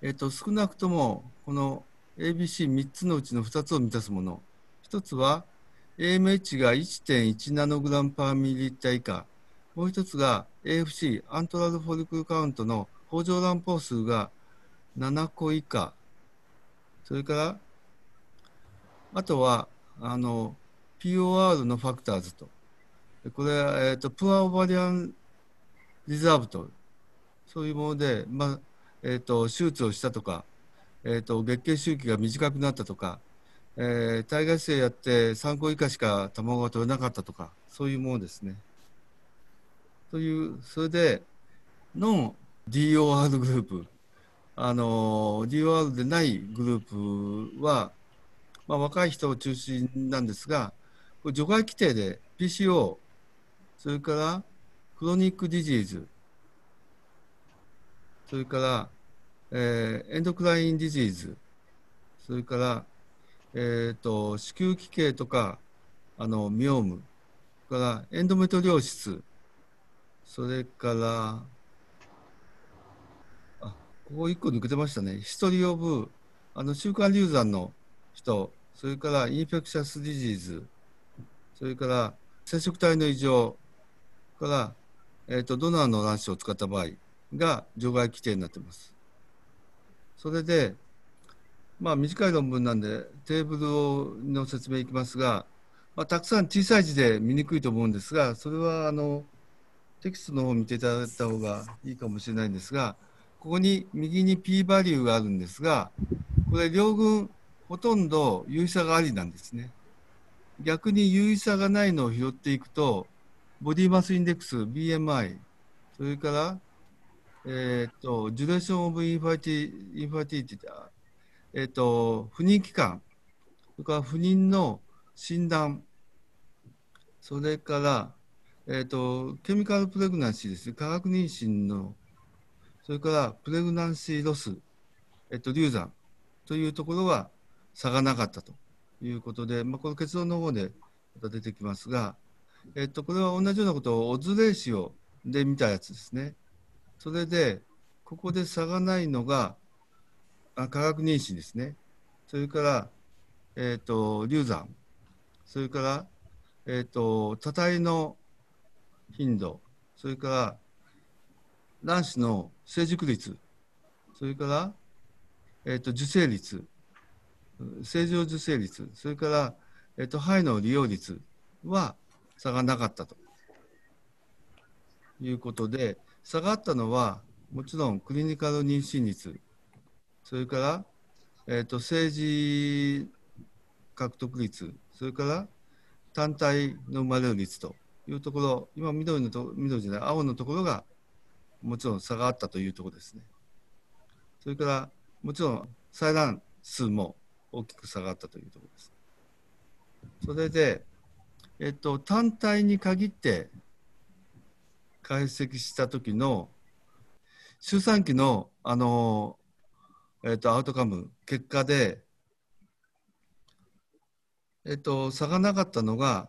えーと、少なくともこの ABC3 つのうちの2つを満たすもの、1つは AMH が1.1ナノグラム per ミリリッター以下、もう1つが AFC、 antral follicle count の胞状卵胞数が7個以下、それからあとは、あの、POR のファクターズと。これは、えっ、ー、と、プアオバリアンリザーブと、そういうもので、まあ、えっ、ー、と、手術をしたとか、えっ、ー、と、月経周期が短くなったとか、えー、体外性やって3個以下しか卵が取れなかったとか、そういうものですね。という、それで、ノン DOR グループ、あの、DOR でないグループは、まあ、若い人を中心なんですが、除外規定で PCO、それからクロニックディジーズ、それから、えー、エンドクラインディジーズ、それから、えーと、子宮奇形とかあの myoma、から endometriosis、それから、あここ1個抜けてましたね、 history of、あの習慣流産の人、それから infectious disease、それから染色体の異常から、えーと、ドナーの卵子を使った場合が除外規定になっています。それで、まあ、短い論文なんでテーブルの説明いきますが、まあ、たくさん小さい字で見にくいと思うんですが、それはあのテキストの方を見ていただいた方がいいかもしれないんですが、ここに右に p バリューがあるんですが、これ両軍ほとんど優位差がありなんですね。逆に優位差がないのを拾っていくと、ボディマスインデックス、BMI、それから、えっ、ー、と、 duration of inferti、infertility、えっ、ー、と、不妊期間、それから不妊の診断、それから、えっ、ー、と、 chemical pregnancy ですね、化学妊娠の、それから pregnancy loss、えっと、流産というところは、差がなかったということで、まあ、この結論の方でまた出てきますが、えっと、これは同じようなことをオズレーシオで見たやつですね。それで、ここで差がないのが、あ化学妊娠ですね。それから、えっ、と、流産。それから、えっ、と、多体の頻度。それから、卵子の成熟率。それから、えっ、と、受精率。正常受精率、それから、えっと、肺の利用率は差がなかったということで、差がったのは、もちろんクリニカル妊娠率、それから、えっと、政治獲得率、それから単体の生まれる率というところ、今緑のと、緑じゃない、青のところがもちろん差があったというところですね。それから、もちろん採卵数も大きく下があったというところです。それで、えっと、単体に限って解析した時の周産期のあの、えっと、アウトカム結果で、えっと、差がなかったのが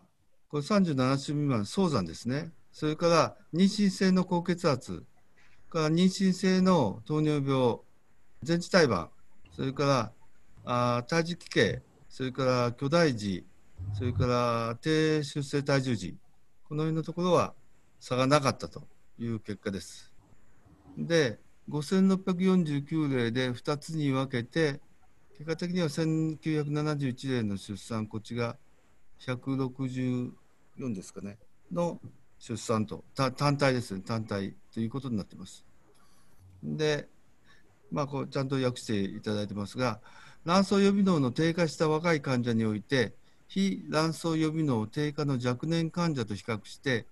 これ37週未満早産ですね。それから妊娠性の高血圧。から妊娠性の糖尿病。全治胎盤。それからあ胎児期形、それから巨大児、それから低出生体重児、この辺のところは差がなかったという結果です。で、5649例で2つに分けて、結果的には1971例の出産、こっちが164ですかね、の出産と、単体ですね、単体ということになってます。で、まあ、こうちゃんと訳していただいてますが、卵巣予備能の低下した若い患者において、非卵巣予備能低下の若年患者と比較して、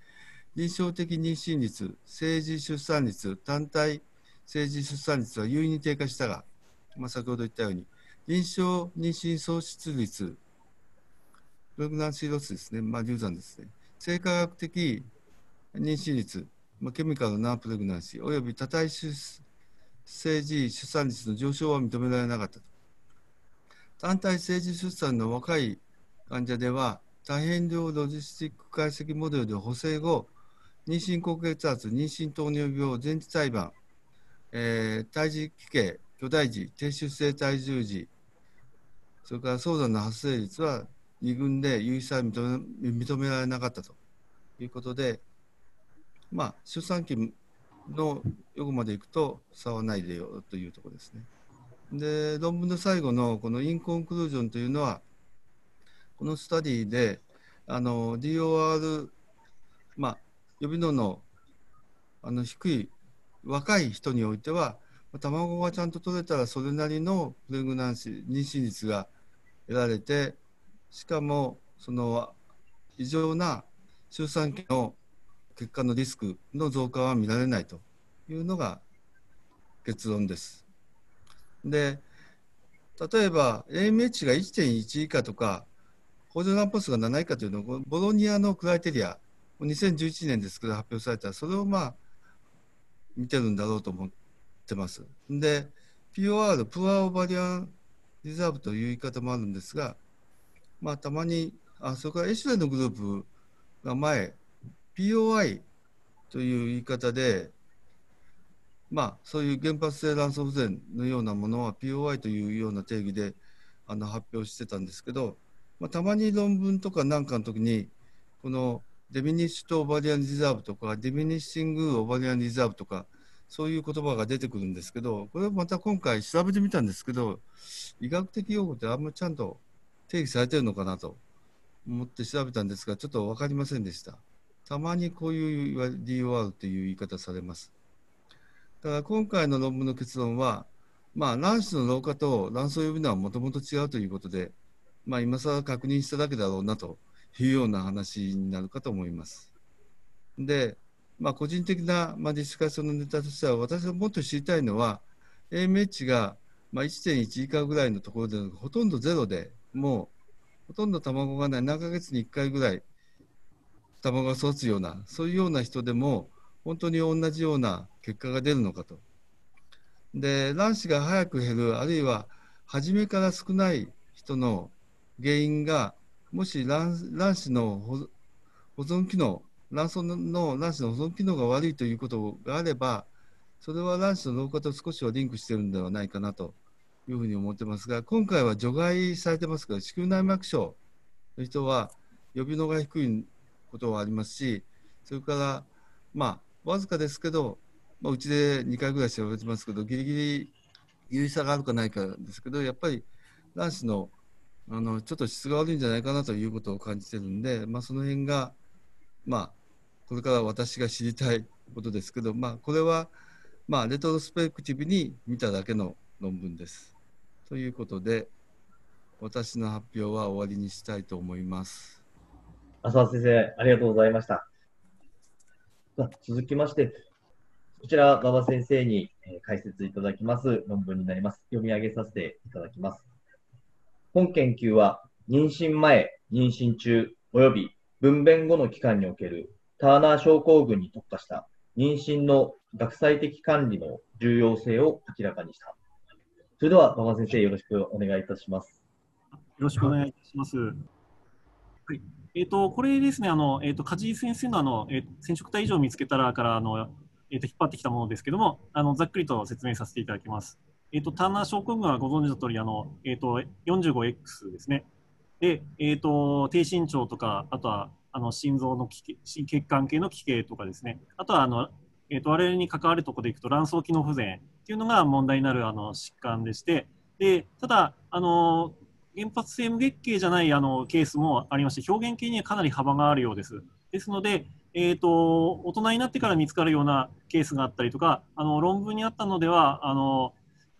臨床的妊娠率、政治出産率、単体政治出産率は優位に低下したが、まあ、先ほど言ったように、臨床妊娠喪失率、プレグナンシーロスですね、まあ、流産ですね、生化学的妊娠率、まあ、ケミカルなプレグナンシー、および多体出政治出産率の上昇は認められなかったと。単体政治出産の若い患者では、多変量ロジスティック解析モデルで補正後、妊娠高血圧、妊娠糖尿病、前置胎盤、えー、胎児期形、巨大児、低出生体重児、それから早産の発生率は2群で有意差認め認められなかったということで、まあ、出産期の予後までいくと差はないでよというところですね。で、論文の最後のこのインコンクルージョンというのは、このスタディで、あの、DOR、まあ、予備能のあの低い若い人においては、卵がちゃんと取れたらそれなりのプレグナンシー、妊娠率が得られて、しかもその異常な出産期の結果のリスクの増加は見られないというのが結論です。で、例えば AMH が1.1以下とか、補助卵ポスが7以下というのは、ボロニアのクライテリア、2011年ですけど発表された、それをまあ見てるんだろうと思ってます。で、POR、プアオバリアンリザーブという言い方もあるんですが、まあ、たまに、あそれからエシュレのグループが前、POI という言い方で、まあ、そういう原発性卵巣不全のようなものは POI というような定義であの発表してたんですけど、まあ、たまに論文とかなんかの時にこのデミニッシュとオバリアンリザーブとかデミニッシングオバリアンリザーブとかそういう言葉が出てくるんですけどこれはまた今回調べてみたんですけど医学的用語ってあんまりちゃんと定義されてるのかなと思って調べたんですがちょっと分かりませんでしたたまにこういう DOR という言い方されますだから今回の論文の結論はまあ卵子の老化と卵巣予備能はもともと違うということでまあ今更確認しただけだろうなというような話になるかと思います。で、まあ、個人的な、まあ、ディスカッションのネタとしては、私がもっと知りたいのは、AMH が、まあ、1.1以下ぐらいのところで、ほとんどゼロで、もうほとんど卵がない、何ヶ月に1回ぐらい卵が育つような、そういうような人でも、本当に同じような結果が出るのかと。で、卵子が早く減る、あるいは初めから少ない人の原因がもし卵卵子の保存機能、卵巣の卵子の保存機能が悪いということがあれば、それは卵子の老化と少しはリンクしてるんではないかなというふうに思ってますが、今回は除外されてますが、子宮内膜症の人は予備能が低いことはありますし、それから、まあ、わずかですけど、まあ、うちで2回ぐらい調べてますけど、ギリギリ有意差があるかないかですけど、やっぱり卵子のあのちょっと質が悪いんじゃないかなということを感じてるんで、まあ、その辺が、まあ、これから私が知りたいことですけど、まあ、これは、まあ、レトロスペクティブに見ただけの論文です。ということで、私の発表は終わりにしたいと思います。浅田先生、ありがとうございました。続きまして、こちら、馬場先生に解説いただきます論文になります。読み上げさせていただきます。本研究は、妊娠前、妊娠中、及び分娩後の期間におけるターナー症候群に特化した妊娠の学際的管理の重要性を明らかにした。それでは、馬場先生、よろしくお願いいたします。よろしくお願いいたします。はい。えっ、ー、と、これですね、あの、えっ、ー、と、梶井先生のあの、えー、染色体以上見つけたらから、あの、えっ、と、引っ張ってきたものですけども、あの、ざっくりと説明させていただきます。えっ、ー、と、ターナー症候群はご存知の通り、あの、えっ、ー、と、45X ですね。で、えっ、ー、と、低身長とか、あとは、あの、心臓の血管系の奇形とかですね。あとは、あの、えっ、と、我々に関わるところでいくと、卵巣機能不全っていうのが問題になる、あの、疾患でして、で、ただ、あの、原発性無月経じゃないあのケースもありまして、表現系にはかなり幅があるようです。ですので、えーと、大人になってから見つかるようなケースがあったりとか、あの論文にあったのでは、あの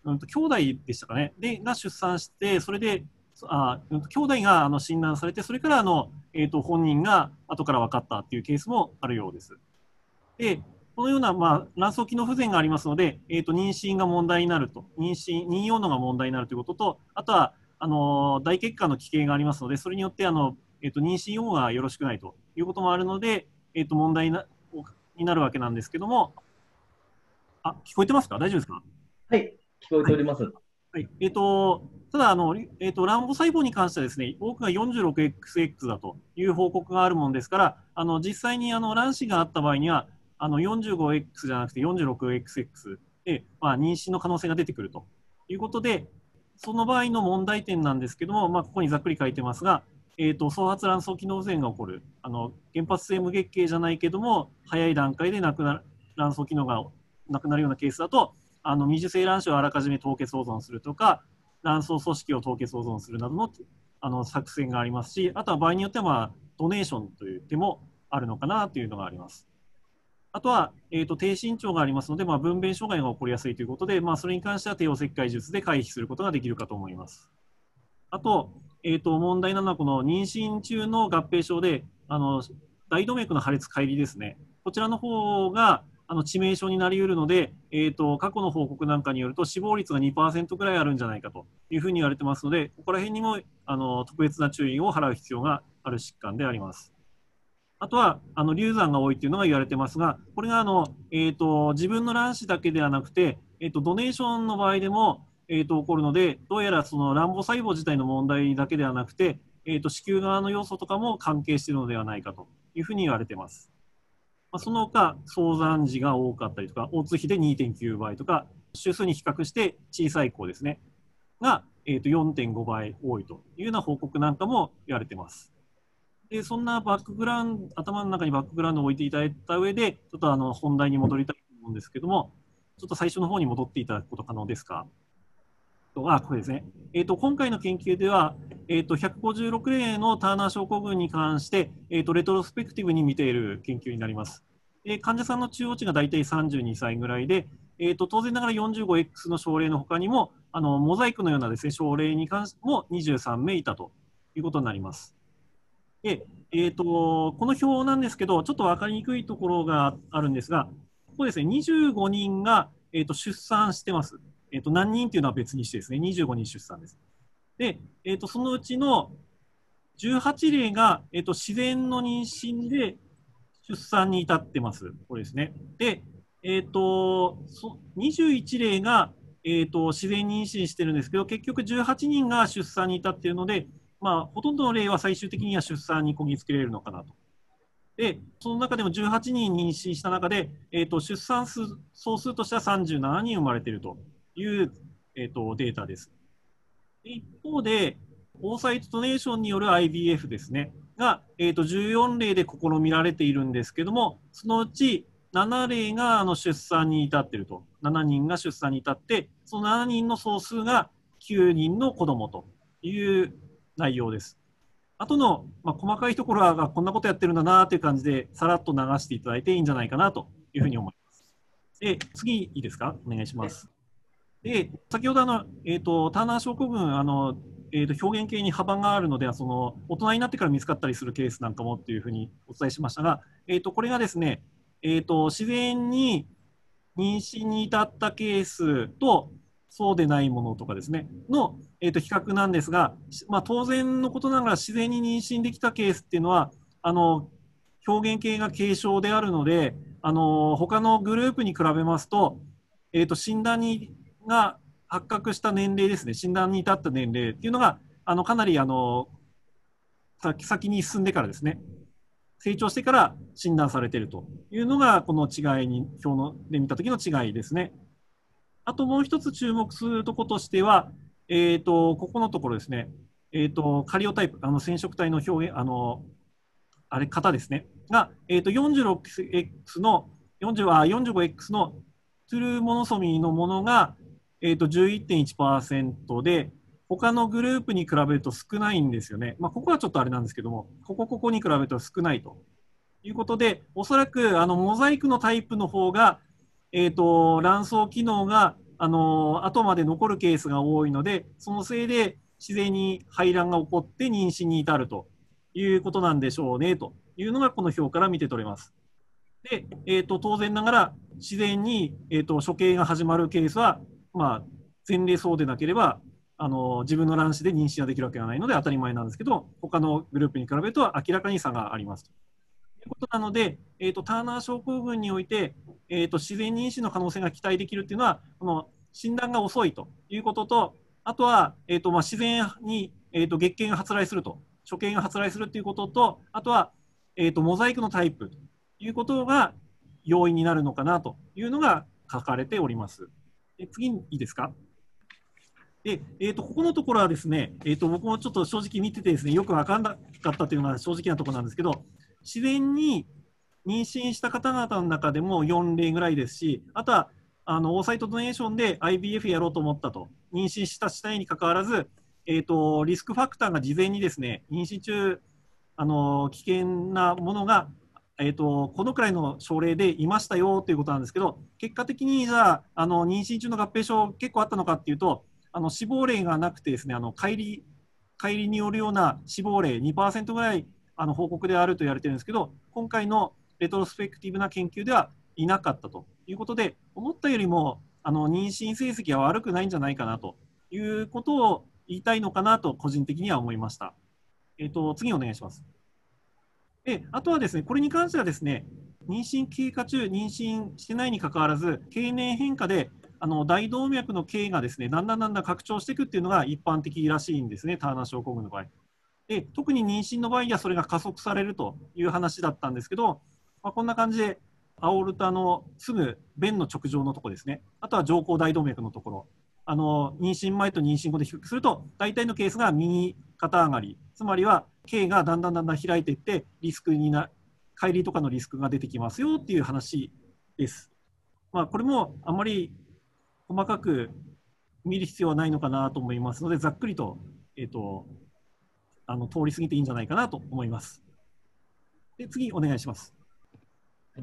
うんと、兄弟でしたかね、でが出産して、それで、あうん、兄弟があの診断されて、それからあの、えーと、本人が後から分かったっていうケースもあるようです。でこのような、まあ、卵巣機能不全がありますので、えーと、妊娠が問題になると、妊娠、妊用のが問題になるということと、あとは、あの大血管の奇形がありますので、それによってあの、えーと、妊娠用がよろしくないということもあるので、えー、と問題なになるわけなんですけども、あ聞こえてますか？大丈夫ですか？はい、聞こえております。はい、はい、えーと、ただあの、えーと、卵母細胞に関してはですね、多くが 46XX だという報告があるものですから、あの実際にあの卵子があった場合には、あの 45X じゃなくて 46XX で、まあ、妊娠の可能性が出てくるということで、その場合の問題点なんですけども、まあ、ここにざっくり書いてますが、えーと、創発卵巣機能不全が起こるあの原発性無月経じゃないけども早い段階でなくなる卵巣機能がなくなるようなケースだとあの未受精卵子をあらかじめ凍結保存するとか卵巣組織を凍結保存するなどのあの作戦がありますしあとは場合によっては、まあ、ドネーションという手もあるのかなというのがあります。あとは、えーと、低身長がありますので、まあ、分娩障害が起こりやすいということで、まあ、それに関しては帝王切開術で回避することができるかと思います。あと、えーと、問題なのは、この妊娠中の合併症で、あの大動脈の破裂、乖離ですね、こちらの方があの致命傷になりうるので、えーと、過去の報告なんかによると、死亡率が2%ぐらいあるんじゃないかというふうに言われてますので、ここら辺にもあの特別な注意を払う必要がある疾患であります。あとはあの流産が多いというのが言われてますが、これがあの、えーと、自分の卵子だけではなくて、えーと、ドネーションの場合でも、えーと、起こるので、どうやらその卵母細胞自体の問題だけではなくて、えー、と子宮側の要素とかも関係しているのではないかというふうに言われています。まあ、その他、早産児が多かったりとか、大津比で2.9倍とか、周数に比較して小さい子ですね、が、えー、と4.5倍多いというような報告なんかも言われています。でそんなバックグラウンド、頭の中にバックグラウンドを置いていただいた上で、ちょっとあの本題に戻りたいと思うんですけども、ちょっと最初の方に戻っていただくこと可能ですか？あ、これですね。えっ、ー、と、今回の研究では、えっ、ー、と、156例のターナー症候群に関して、えっ、ー、と、レトロスペクティブに見ている研究になります。で患者さんの中央値が大体32歳ぐらいで、えっ、と、当然ながら 45X の症例のほかにも、あの、モザイクのようなですね、症例に関しても23名いたということになります。で、えーと、この表なんですけど、ちょっと分かりにくいところがあるんですが、ここですね、25人が、えーと、出産してます。えーと、何人というのは別にしてですね、25人出産です。で、えー、とそのうちの18例が、えー、と自然の妊娠で出産に至ってます。これですね。で、えー、と21例が、えー、と自然妊娠してるんですけど、結局18人が出産に至っているので、まあ、ほとんどの例は最終的には出産にこぎつけられるのかなと。で、その中でも18人妊娠した中で、えーと、出産数総数としては37人生まれているという、えーと、データです。一方で、オーサイトドネーションによる IVF ですね、が、えーと、14例で試みられているんですけども、そのうち7例があの出産に至っていると、7人が出産に至って、その7人の総数が9人の子供という内容です。あとの、まあ、細かいところはこんなことやってるんだなという感じでさらっと流していただいていいんじゃないかなというふうに思います。で次いいですか？お願いします。で先ほどあの、えーと、ターナー症候群あの、えーと、表現系に幅があるのでその大人になってから見つかったりするケースなんかもっていうふうにお伝えしましたが、えーと、これがですね、えー、と自然に妊娠に至ったケースとそうでないものとかですね、の、えー、と比較なんですが、まあ、当然のことながら自然に妊娠できたケースっていうのは、あの表現系が軽症であるので、あの他のグループに比べますと、えー、と診断にが発覚した年齢ですね、診断に至った年齢っていうのが、あのかなりあの先に進んでからですね、成長してから診断されているというのが、この違いに、表ので見たときの違いですね。あともう一つ注目するところとしては、えーと、ここのところですね、えーと、カリオタイプ、あの染色体の表現、あのあれ型ですね、が、えーと、46X の40あ 45X のトゥルーモノソミーのものが、えー、と11.1%で、他のグループに比べると少ないんですよね。まあ、ここはちょっとあれなんですけども、ここ、ここに比べると少ないということで、おそらくあのモザイクのタイプの方が、えーと、卵巣機能があの後まで残るケースが多いので、そのせいで自然に排卵が起こって妊娠に至るということなんでしょうねというのがこの表から見て取れます。で、えーと、当然ながら自然に、えーと、処刑が始まるケースは、まあ、前例そうでなければあの自分の卵子で妊娠ができるわけがないので当たり前なんですけど他のグループに比べると明らかに差があります。いうことなので、えーと、ターナー症候群において、えーと、自然妊娠の可能性が期待できるというのはこの診断が遅いということとあとは、えーとまあ、自然に、えー、と月経が発来すると処刑が発来するということとあとは、えー、とモザイクのタイプということが要因になるのかなというのが書かれております。で次にいいですか？で、えーと、ここのところはですね、えーと、僕もちょっと正直見ててですね、よく分からなかったというのが正直なところなんですけど、自然に妊娠した方々の中でも4例ぐらいですし、あとはあのオーサイトドネーションで IBF やろうと思ったと、妊娠した主体にかかわらず、えーと、リスクファクターが事前にですね妊娠中あの危険なものがえーと、このくらいの症例でいましたよということなんですけど、結果的にじゃあ、あの妊娠中の合併症、結構あったのかっていうと、あの死亡例がなくてですね、あの帰り帰りによるような死亡例2%ぐらいあの報告であると言われてるんですけど、今回のレトロスペクティブな研究ではいなかったということで、思ったよりもあの妊娠成績は悪くないんじゃないかなということを言いたいのかなと、個人的には思いました。えーと次お願いします。であとはですね、これに関してはですね、妊娠経過中、妊娠してないにかかわらず、経年変化であの大動脈の径がですねだんだんだんだん拡張していくっていうのが一般的らしいんですね、ターナー症候群の場合。で特に妊娠の場合にはそれが加速されるという話だったんですけど、まあ、こんな感じでアオルタのすぐ弁の直上のところですね、あとは上行大動脈のところ、あの妊娠前と妊娠後で低くすると、大体のケースが右肩上がり、つまりは径がだんだんだんだん開いていって、リスクにな、帰りとかのリスクが出てきますよっていう話です。まあ、これもあまり細かく見る必要はないのかなと思いますので、ざっくりと、えーと、あの通り過ぎていいんじゃないかなと思います。で次、お願いします。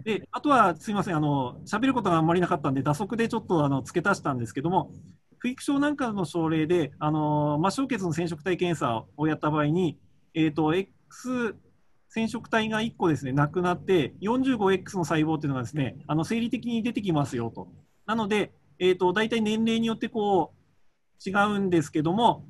であとは、すみません、あの喋ることがあんまりなかったんで、打足でちょっとあの付け足したんですけども、不育症なんかの症例で、あの末梢血の染色体検査をやった場合に、えーと、X 染色体が1個ですね、なくなって、45X の細胞っていうのがですね、あの生理的に出てきますよと。なので、えーと、大体年齢によってこう違うんですけども、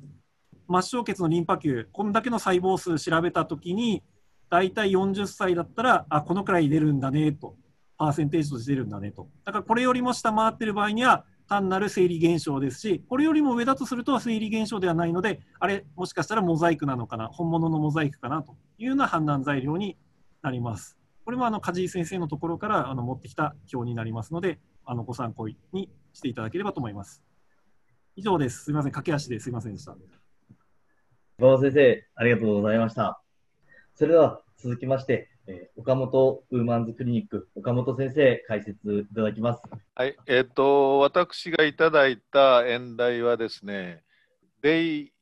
末梢血のリンパ球、こんだけの細胞数調べたときに、大体40歳だったら、あ、このくらい出るんだねと、パーセンテージとして出るんだねと。だからこれよりも下回ってる場合には、単なる生理現象ですし、これよりも上だとすると生理現象ではないので、あれ、もしかしたらモザイクなのかな、本物のモザイクかなというような判断材料になります。これもあの梶井先生のところからあの持ってきた表になりますので、あのご参考にしていただければと思います。以上です。すみません。駆け足ですみませんでした。馬場先生、ありがとうございました。それでは続きまして、えー、岡本ウーマンズクリニック、岡本先生、解説いただきます。はい、えっ、ー、と、私がいただいた演題はですね、デイ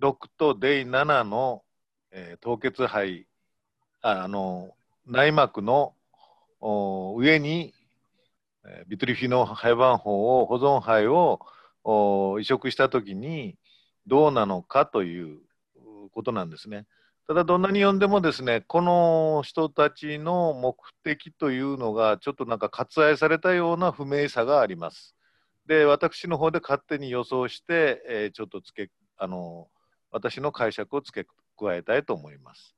6とデイ7の、えー、凍結肺あ、の内膜の上にビトリフィノ廃盤法を保存肺を移植したときにどうなのかということなんですね。ただどんなに読んでもですねこの人たちの目的というのがちょっとなんか割愛されたような不明さがあります。で私の方で勝手に予想して、えー、ちょっと付けあの私の解釈を付け加えたいと思います。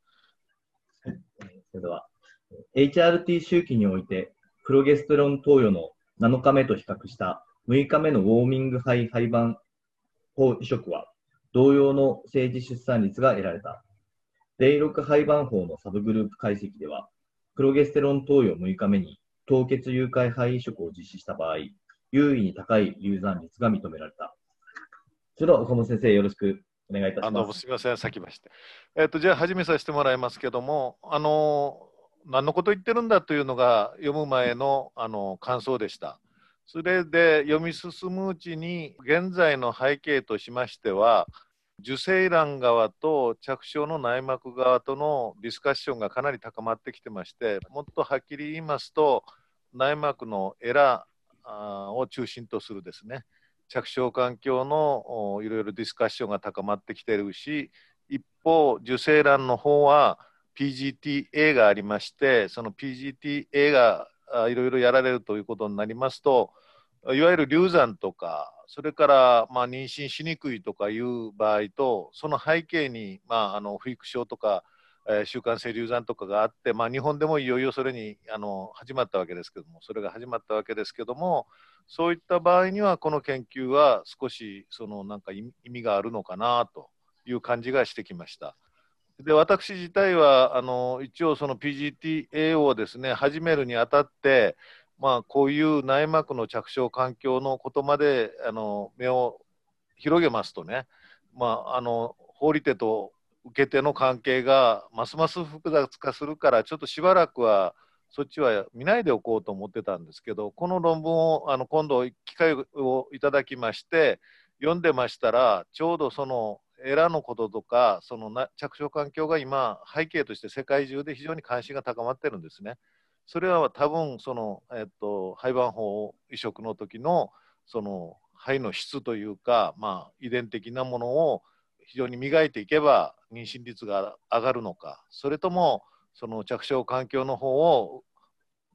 それでは HRT 周期においてプロゲステロン投与の7日目と比較した6日目のウォーミング肺廃盤法移植は、同様の政治出産率が得られた。デイロク廃盤法のサブグループ解析では、プロゲステロン投与6日目に凍結誘拐肺移植を実施した場合、優位に高い流産率が認められた。それでは岡本先生、よろしくお願いいたします。すみません、先まして。えっ、ー、と、じゃあ始めさせてもらいますけども、あの何のこと言ってるんだというのが読む前のあの感想でした。それで読み進むうちに現在の背景としましては受精卵側と着床の内膜側とのディスカッションがかなり高まってきてましてもっとはっきり言いますと内膜のエラーを中心とするですね。着床環境のいろいろディスカッションが高まってきてるし一方受精卵の方は PGTA がありましてその PGTA がいろいろやられるということになりますといわゆる流産とかそれからまあ妊娠しにくいとかいう場合とその背景にまああの不育症とか、えー、週刊性流産とかがあって、まあ、日本でもいよいよそれにあの始まったわけですけどもそれが始まったわけですけどもそういった場合にはこの研究は少しそのなんか意味があるのかなという感じがしてきました。で私自体はあの一応その PGTA をですね始めるにあたってまあ、こういう内膜の着床環境のことまであの目を広げますとね、まあ、あの放り手と受け手の関係がますます複雑化するからちょっとしばらくはそっちは見ないでおこうと思ってたんですけどこの論文をあの今度機会をいただきまして読んでましたらちょうどそのエラのこととかそのな着床環境が今背景として世界中で非常に関心が高まってるんですね。それは多分その、えっと、胚盤法移植の時のその肺の質というか、まあ、遺伝的なものを非常に磨いていけば妊娠率が上がるのかそれともその着床環境の方を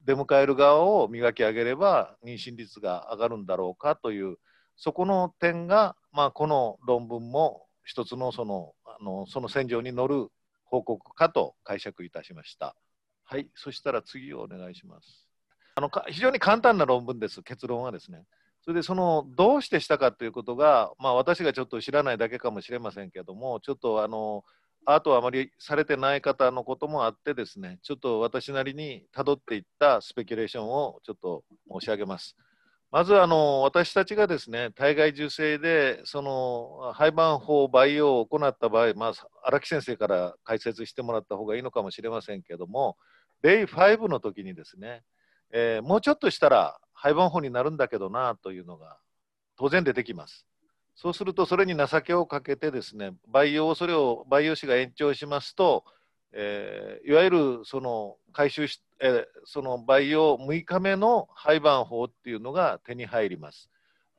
出迎える側を磨き上げれば妊娠率が上がるんだろうかというそこの点が、まあ、この論文も一つのそのあのその戦場に乗る報告かと解釈いたしました。はい、そしたら次をお願いします。あの非常に簡単な論文です、結論はですね。それでそのどうしてしたかということが、まあ、私がちょっと知らないだけかもしれませんけども、ちょっとあのアートはあまりされてない方のこともあってですね、ちょっと私なりにたどっていったスペキュレーションをちょっと申し上げます。まずあの私たちがですね体外受精でその胚盤法培養を行った場合、まあ、荒木先生から解説してもらった方がいいのかもしれませんけども Day5 の時にですね、えー、もうちょっとしたら廃盤法になるんだけどなというのが当然出てきます。そうするとそれに情けをかけてですね培養それを培養士が延長しますと、えー、いわゆるその回収し、えー、その培養6日目の廃盤法っていうのが手に入ります。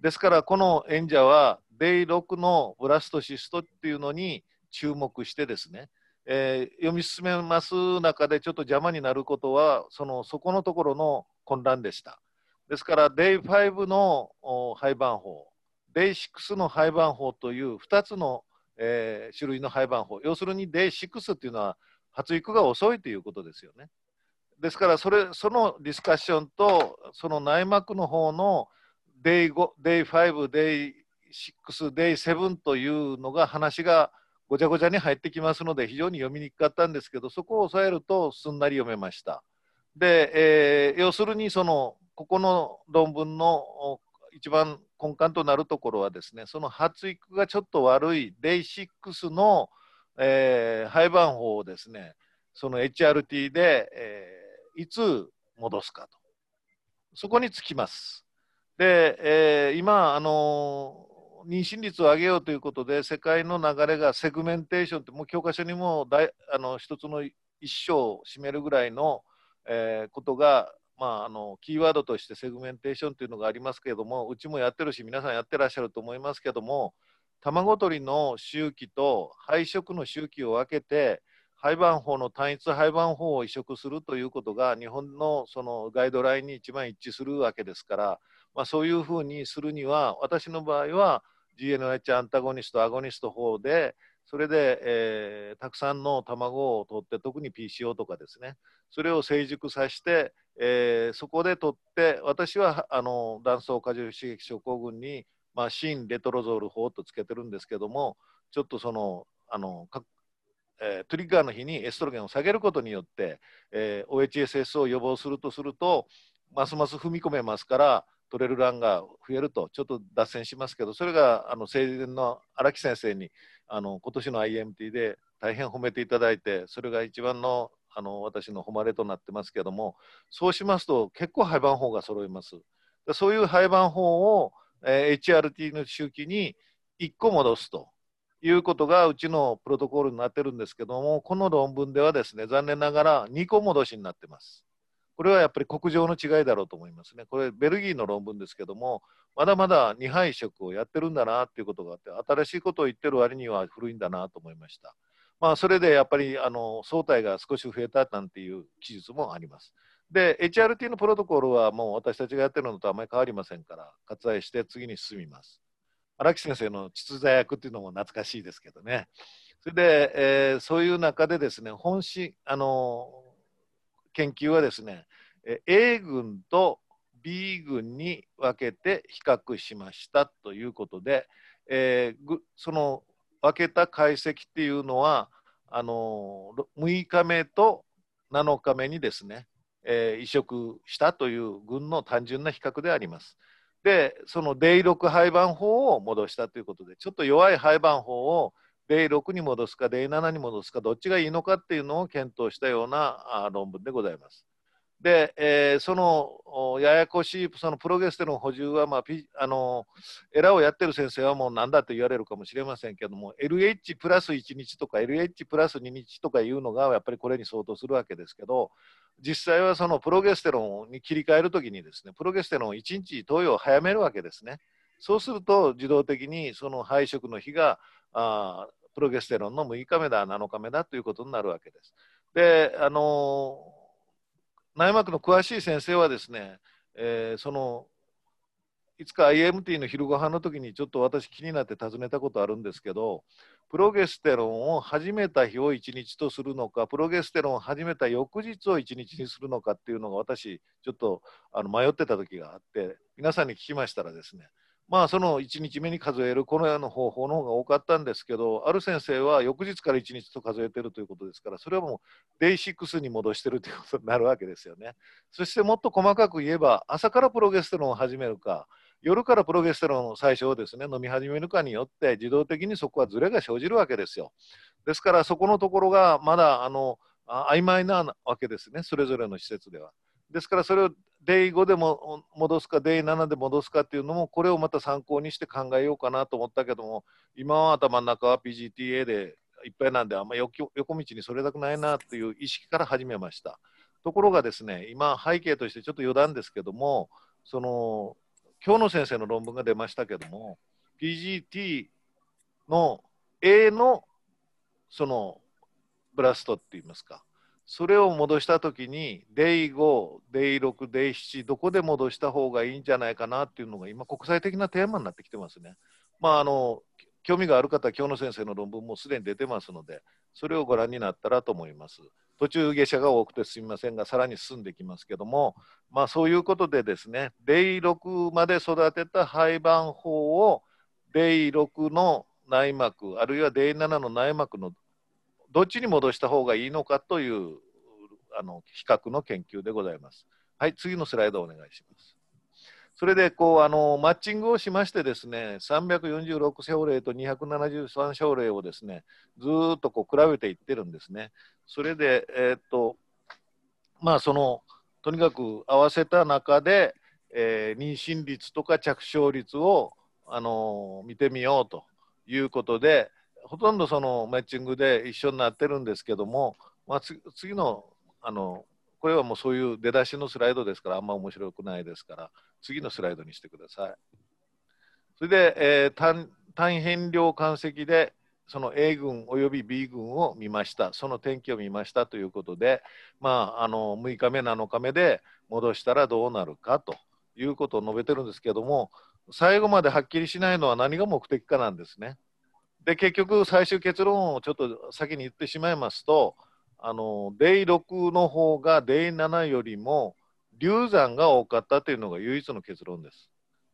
ですからこの演者は Day6 のブラストシストっていうのに注目してですねえー、読み進めます中でちょっと邪魔になることはそのそこのところの混乱でした。ですから Day5 の廃盤法 Day6 の廃盤法という2つの、えー、種類の廃盤法要するに Day6 っていうのは発育が遅いということですよね。ですからそれそのディスカッションとその内膜の方の Day5、Day5、Day6、Day7 というのが話がごちゃごちゃに入ってきますので非常に読みにくかったんですけどそこを押さえるとすんなり読めました。で、えー、要するにそのここの論文の一番根幹となるところはですねその発育がちょっと悪い Day6 の、えー、廃盤法をですねその HRT で、えー、いつ戻すかとそこにつきます。で、えー、今あの妊娠率を上げようということで世界の流れがセグメンテーションってもう教科書にも大あの一つの一章を占めるぐらいの、えー、ことが、まあ、あのキーワードとしてセグメンテーションというのがありますけれどもうちもやってるし皆さんやってらっしゃると思いますけども卵取りの周期と胚移植の周期を分けて廃盤法の単一廃盤法を移植するということが日本のそのガイドラインに一番一致するわけですから、まあ、そういうふうにするには私の場合は GNH アンタゴニスト、アゴニスト法で、それで、えー、たくさんの卵を取って、特に PCO とかですね、それを成熟させて、えー、そこで取って、私はあの卵巣過剰刺激症候群に、まあ、シンレトロゾール法とつけてるんですけども、ちょっとその、あのえー、トリガーの日にエストロゲンを下げることによって、えー、OHSS を予防するとすると、ますます踏み込めますから、取れる欄が増えるとちょっと脱線しますけどそれがあの生前の荒木先生にあの今年の IMT で大変褒めていただいてそれが一番のあの私の誉れとなってますけどもそうしますと結構廃盤法が揃います。そういう廃盤法を、えー、HRT の周期に1個戻すということがうちのプロトコルになってるんですけども、この論文ではですね、残念ながら2個戻しになってます。これはやっぱり国情の違いだろうと思いますね。これ、ベルギーの論文ですけども、まだまだ2配色をやってるんだなっていうことがあって、新しいことを言ってる割には古いんだなと思いました。まあ、それでやっぱりあの相対が少し増えたなんていう記述もあります。で、HRT のプロトコルはもう私たちがやってるのとあまり変わりませんから、割愛して次に進みます。荒木先生の秩序役っていうのも懐かしいですけどね。それで、えー、そういう中でですね、本心、あの研究はですね、A 群と B 群に分けて比較しましたということで、えー、その分けた解析っていうのはあの6日目と7日目にですね、えー、移植したという軍の単純な比較であります。で、その D6 廃盤法を戻したということで、ちょっと弱い廃盤法を D6 に戻すか D7 に戻すか、どっちがいいのかっていうのを検討したような論文でございます。で、えー、そのややこしいそのプロゲステロン補充は、まあ、あのエラをやってる先生はもう何だと言われるかもしれませんけども LH プラス1日とか LH プラス2日とかいうのがやっぱりこれに相当するわけですけど実際はそのプロゲステロンに切り替えるときにですね、プロゲステロン1日投与を早めるわけですね。そうすると自動的にその配色の日があプロゲステロンの6日目だ、7日目だということになるわけです。で、あの内膜の詳しい先生はですね、えー、そのいつか IMT の昼ご飯の時にちょっと私気になって尋ねたことあるんですけど、プロゲステロンを始めた日を1日とするのか、プロゲステロンを始めた翌日を1日にするのかっていうのが私、ちょっとあの迷ってた時があって、皆さんに聞きましたらですね、まあその1日目に数えるこのような方法の方が多かったんですけど、ある先生は翌日から1日と数えてるということですから、それはもうデイ6に戻してるということになるわけですよね。そしてもっと細かく言えば、朝からプロゲステロンを始めるか、夜からプロゲステロンの最初をですね飲み始めるかによって自動的にそこはずれが生じるわけですよ。ですからそこのところがまだあの曖昧なわけですねそれぞれの施設では。ですからそれをデイ5でも戻すかデイ7で戻すかっていうのもこれをまた参考にして考えようかなと思ったけども今は頭の中は PGTA でいっぱいなんであんま横道にそれたくないなっていう意識から始めました。ところがですね今背景としてちょっと余談ですけどもその今日の先生の論文が出ましたけども PGT の A のそのブラストって言いますかそれを戻したときに Day5、Day6、Day7 どこで戻した方がいいんじゃないかなっていうのが今国際的なテーマになってきてますね。まああの興味がある方は今日の先生の論文もすでに出てますのでそれをご覧になったらと思います。途中下車が多くてすみませんが、さらに進んできますけども、まあ、そういうことでですね、デイ6まで育てた廃盤法をデイ6の内膜、あるいはデイ7の内膜のどっちに戻した方がいいのかというあの比較の研究でございます。はい、次のスライドお願いします。それでこうあのマッチングをしましてですね346症例と273症例をですねずっとこう比べていってるんですね。それで、えー、っとまあそのとにかく合わせた中で、えー、妊娠率とか着床率をあの見てみようということでほとんどそのマッチングで一緒になってるんですけども、まあ、次のあのこれはもうそういう出だしのスライドですからあんま面白くないですから次のスライドにしてください。それで、えー、単単変量解析でその A 群および B 群を見ました、その天気を見ましたということで、まあ、あの6日目、7日目で戻したらどうなるかということを述べてるんですけども、最後まではっきりしないのは何が目的かなんですね。で、結局、最終結論をちょっと先に言ってしまいますと、あの、デイ6の方がデイ7よりも流産が多かったというのが唯一の結論です。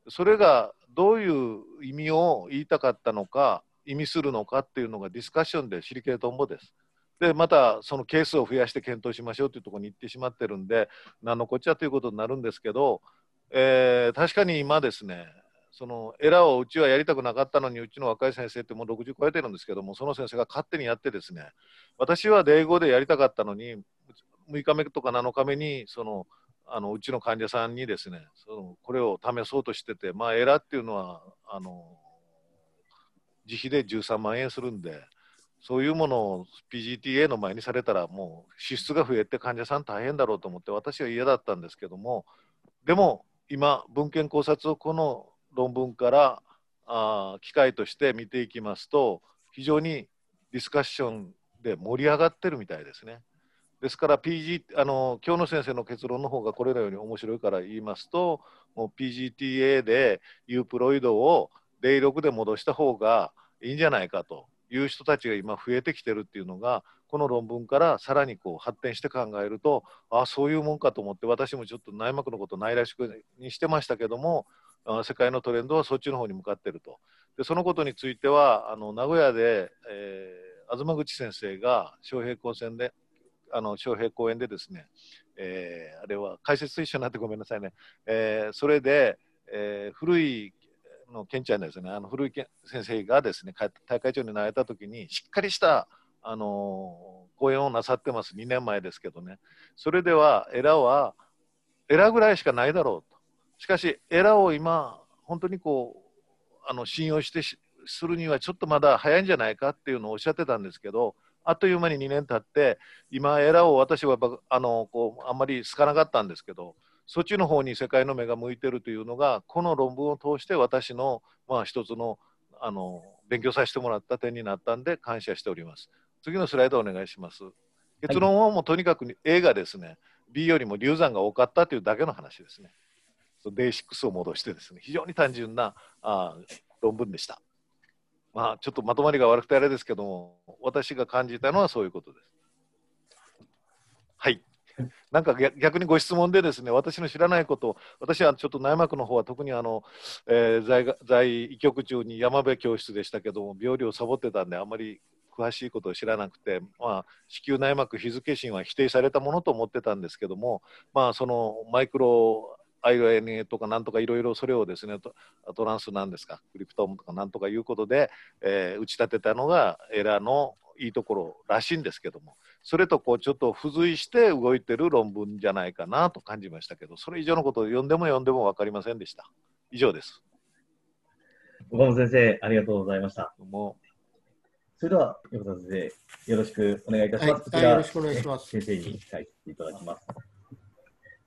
それがどういう意味を言いたかったのか、意味するのかっていうのがディスカッションで知りけとんぼです。で、またそのケースを増やして検討しましょうというところに行ってしまってるんで、何のこっちゃということになるんですけど、えー、確かに今ですね、そのエラーをうちはやりたくなかったのに、うちの若い先生ってもう60超えてるんですけども、その先生が勝手にやってですね、私は英語でやりたかったのに、6日目とか7日目に、その、あのうちの患者さんにですねそのこれを試そうとしてて、まあ、エラーっていうのはあの自費で13万円するんで、そういうものを PGTA の前にされたら、もう支出が増えて患者さん大変だろうと思って、私は嫌だったんですけども、でも今、文献考察をこの論文からあ機会として見ていきますと、非常にディスカッションで盛り上がってるみたいですね。ですから PG あの今日の先生の結論の方がこれらより面白いから言いますともう PGTA でユープロイドをデイ6で戻した方がいいんじゃないかという人たちが今増えてきてるっていうのがこの論文からさらにこう発展して考えるとあそういうもんかと思って私もちょっと内膜のことないらしくにしてましたけども世界のトレンドはそっちの方に向かっていると。でそのことについてはあの名古屋で、えー、東口先生が昌平高専であの昌平公園でですね、えー、あれは解説と一緒になってごめんなさいね、えー、それで、えー、古いのケンちゃんですねあの古い先生がですね大会長になれた時にしっかりしたあの講演をなさってます。2年前ですけどね。それではエラはエラぐらいしかないだろうと。しかしエラを今本当にこうあの信用してするにはちょっとまだ早いんじゃないかっていうのをおっしゃってたんですけどあっという間に2年経って今エラを私はあのこうあんまり好かなかったんですけどそっちの方に世界の目が向いてるというのがこの論文を通して私の、まあ、一つのあの勉強させてもらった点になったんで感謝しております。次のスライドお願いします。結論はもうとにかく A がですね B よりも流産が多かったというだけの話ですね。デイシックスを戻してですね非常に単純なあ論文でした。まあ、ちょっとまとまりが悪くてあれですけども、私が感じたのはそういうことです。はい。なんか逆にご質問でですね、私の知らないことを、私はちょっと内膜の方は特にあの、えー、在在医局中に山辺教室でしたけども、病理をサボってたんで、あまり詳しいことを知らなくて、まあ、子宮内膜日付診は否定されたものと思ってたんですけども、まあ、そのマイクロ IONA とかなんとかいろいろそれをですねトランスなんですかクリプトームとかなんとかいうことで、えー、打ち立てたのがエラーのいいところらしいんですけどもそれとこうちょっと付随して動いてる論文じゃないかなと感じましたけどそれ以上のことを読んでも読んでも分かりませんでした。以上です。岡本先生ありがとうございました。もうそれでは横田先生よろしくお願いいたします、はい、よろしくお願いします。先生に書いていただきます。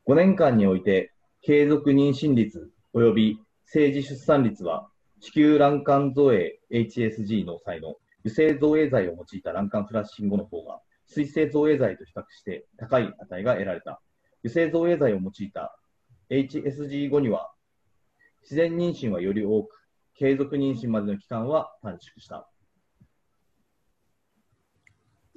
5年間において継続妊娠率及び生児出産率は、子宮卵管造影 HSG の際の油性造影剤を用いた卵管フラッシング後の方が、水性造影剤と比較して高い値が得られた。油性造影剤を用いた HSG 後には、自然妊娠はより多く、継続妊娠までの期間は短縮した。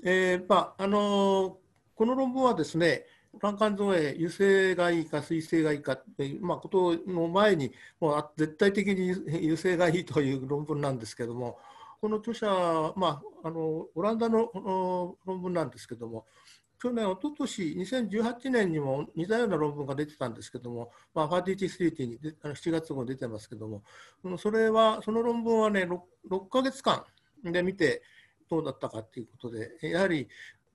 えーまああのー、この論文はですね、卵管造影、油性がいいか水性がいいかっていう、まあ、ことの前に、もう絶対的に油性がいいという論文なんですけども、この著者、まあ、あのオランダの論文なんですけども、去年、おととし、2018年にも似たような論文が出てたんですけども、まあ、ファーティティスティティーにあの7月号出てますけども、それは、その論文はね6、6ヶ月間で見て、どうだったかということで、やはり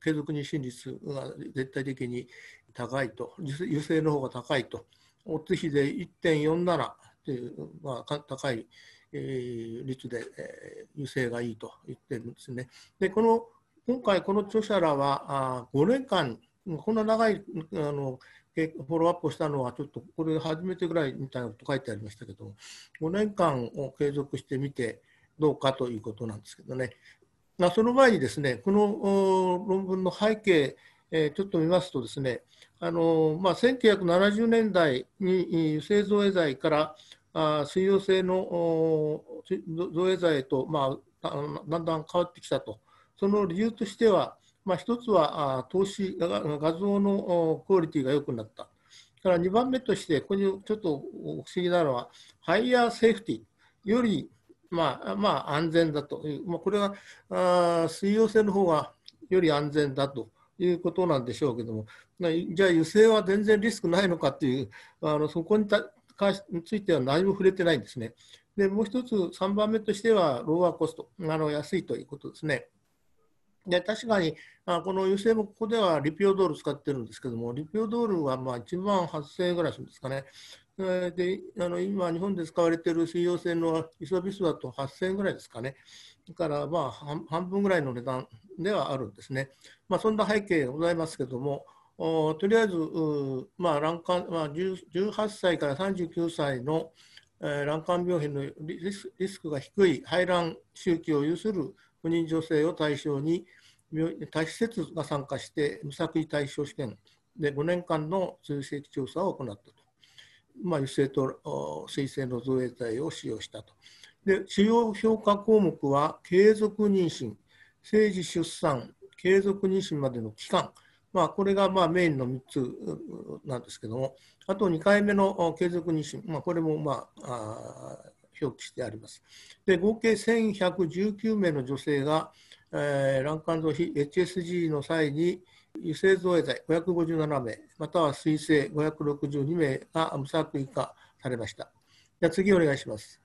継続妊娠率が絶対的に高いと、油性の方が高いと、オッズ比で1.47という、まあ、高い、えー、率で、えー、油性がいいと言ってるんですね。で、この今回、この著者らはあ5年間、こんな長いあのフォローアップをしたのは、ちょっとこれ初めてぐらいみたいなこと書いてありましたけど、5年間を継続してみてどうかということなんですけどね。まあ、その前にですね、この論文の背景、えー、ちょっと見ますとですね、あのまあ、1970年代に製造影剤からあ水溶性の造影剤へと、まあ、だんだん変わってきたと。その理由としては、まあ、一つはあ投資画像のクオリティが良くなった。から2番目として、ここにちょっと不思議なのは、 higher safety よりまあ、まあ、安全だという、まあ、これはあ水溶性の方がより安全だということなんでしょうけども、じゃあ油性は全然リスクないのかっていう、あのそこについては何も触れてないんですね。で、もう一つ、3番目としては、 lower cost、あの安いということですね。で確かに、あこの油性もここではリピオドール使ってるんですけども、リピオドールはまあ1万8000円ぐらいするんですかね。であの今、日本で使われている水溶性のイソビスだと8000円ぐらいですかね。だからまあ半分ぐらいの値段ではあるんですね。まあ、そんな背景がございますけれども、とりあえず、まあ卵管まあ、18歳から39歳の、えー、卵管病変のリスリスクが低い排卵周期を有する不妊女性を対象に、多施設が参加して無作為対象試験で5年間の追跡調査を行ったと。まあ、油性と水性の造影剤を使用したと。で、主要評価項目は、継続妊娠、生児出産、継続妊娠までの期間、まあ、これがまあメインの3つなんですけども、あと2回目の継続妊娠、まあ、これもまあ表記してあります。で合計1119名の女性が、えー、卵管臓比 HSG の際に油性造影剤557名、または水性562名が無作為化されました。じゃ次お願いします。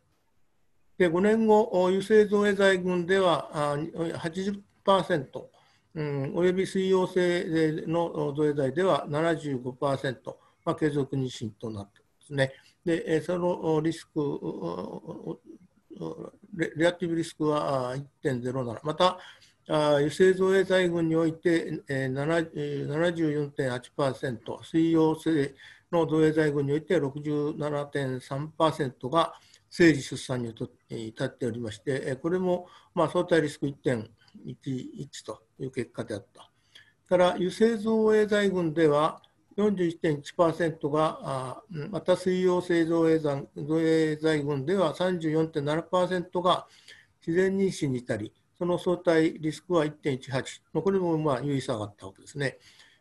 で5年後、油性造影剤群では80%、うん、および水溶性の造影剤では75%、まあ、継続妊娠となっていますね。で、そのリスク、レアティブリスクは1.07、また、油性造影剤群において74.8%、水溶性の造影剤群において67.3%が生児出産に至っておりまして、これもまあ相対リスク1.11という結果であった。から油性造影剤群では41.1%が、また水溶性造影剤群では34.7%が自然妊娠に至り、その相対リスクは1.18、これもまあ有意差があったわけですね。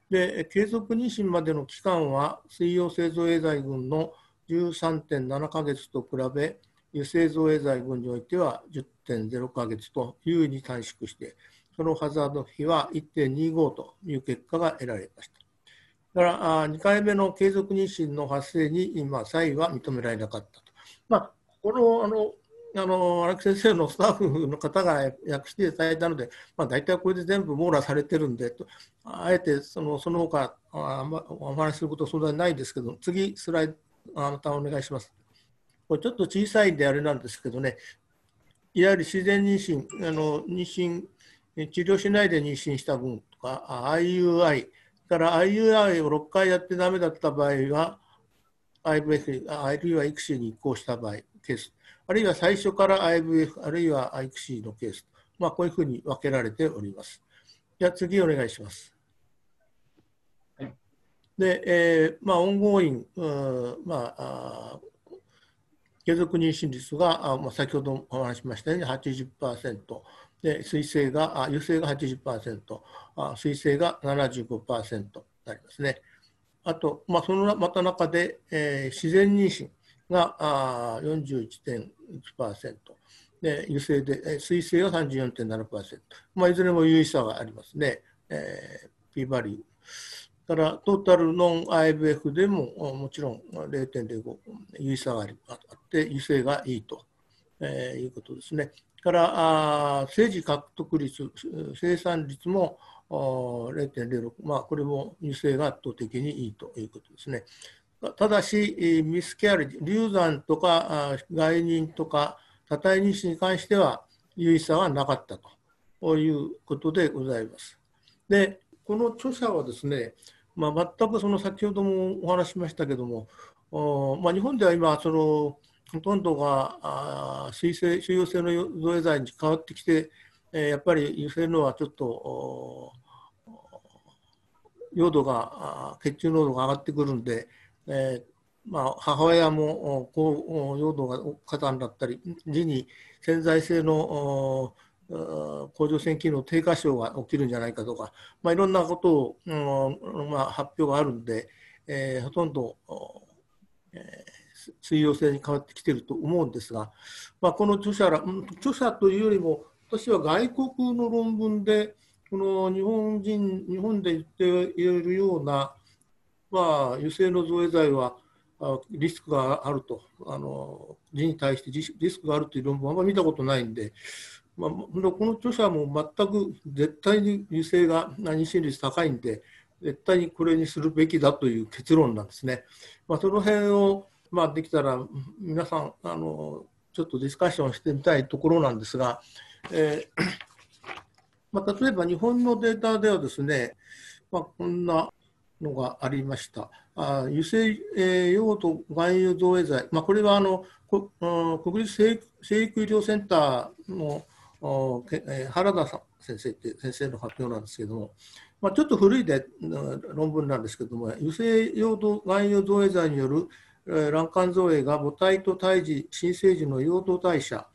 で、継続妊娠までの期間は、水溶性造影剤群の13.7ヶ月と比べ、油性造影剤群においては10.0ヶ月と優位に短縮して、そのハザード比は1.25という結果が得られました。だから2回目の継続妊娠の発生に今、差異は認められなかったと。まあ、このあのあの荒木先生のスタッフの方が 訳していただいたので、まあ、大体これで全部網羅されてるんで、あえてそのその他あまお話しすることはそんなにないですけど、次、スライド、またお願いします。これちょっと小さいんであれなんですけどね、いわゆる自然妊娠、あの妊娠、治療しないで妊娠した分とか、IUI、から IUI を6回やってダメだった場合は、IVF、あるいは ICSI に移行した場合、ケース。あるいは最初から IVF、あるいは ICSI のケース。まあ、こういうふうに分けられております。じゃあ次お願いします。はい、で、えー、まあ、オンゴーイン、まあ、継続妊娠率が、あまあ、先ほどお話しましたように80%。で水性が、あ油性が80%、あ水性が75%になりますね。あと、まあ、そのまた中で、えー、自然妊娠が41.1%、で油性で、水性が34.7%、まあ、いずれも有意差がありますね。えー、P バリュー。からトータルノン IVF でももちろん0.05有意差があって油性がいいと、えー、いうことですね。から政治獲得率、生産率も0.06、まあ、これも優勢が圧倒的にいいということですね。ただし、ミスケアリ流産とか外妊とか多体妊娠に関しては有意差はなかったということでございます。で、この著者はですね、まあ、全くその先ほどもお話しましたけども、まあ、日本では今そのほとんどが水性水溶性の造影剤に変わってきて、え、やっぱり油性のはちょっと濃度が血中濃度が上がってくるんで、えーまあ、母親もこう濃度が過多になったり時に潜在性の甲状腺機能低下症が起きるんじゃないかとか、まあ、いろんなことを、うんまあ、発表があるんで、えー、ほとんど、えー水溶性に変わってきていると思うんですが、まあ、この著者ら、著者というよりも、私は外国の論文で、この日本人、日本で言っているような、まあ、油性の造影剤はリスクがあると、あの人に対してリスクがあるという論文はあんまり見たことないんで、まあ、この著者も全く絶対に油性が妊娠率高いんで、絶対にこれにするべきだという結論なんですね。まあ、その辺をまあ、できたら皆さんあのちょっとディスカッションしてみたいところなんですが、えーまあ、例えば日本のデータではですね、まあ、こんなのがありました。あ油性、えー、用途含有造影剤、まあ、これはあのこ国立生育医療センターのおけ、えー、原田さん先生って先生の発表なんですけども、まあ、ちょっと古いで論文なんですけども、油性用途含有造影剤による卵管造影が母体と胎児、新生児の陽動代謝、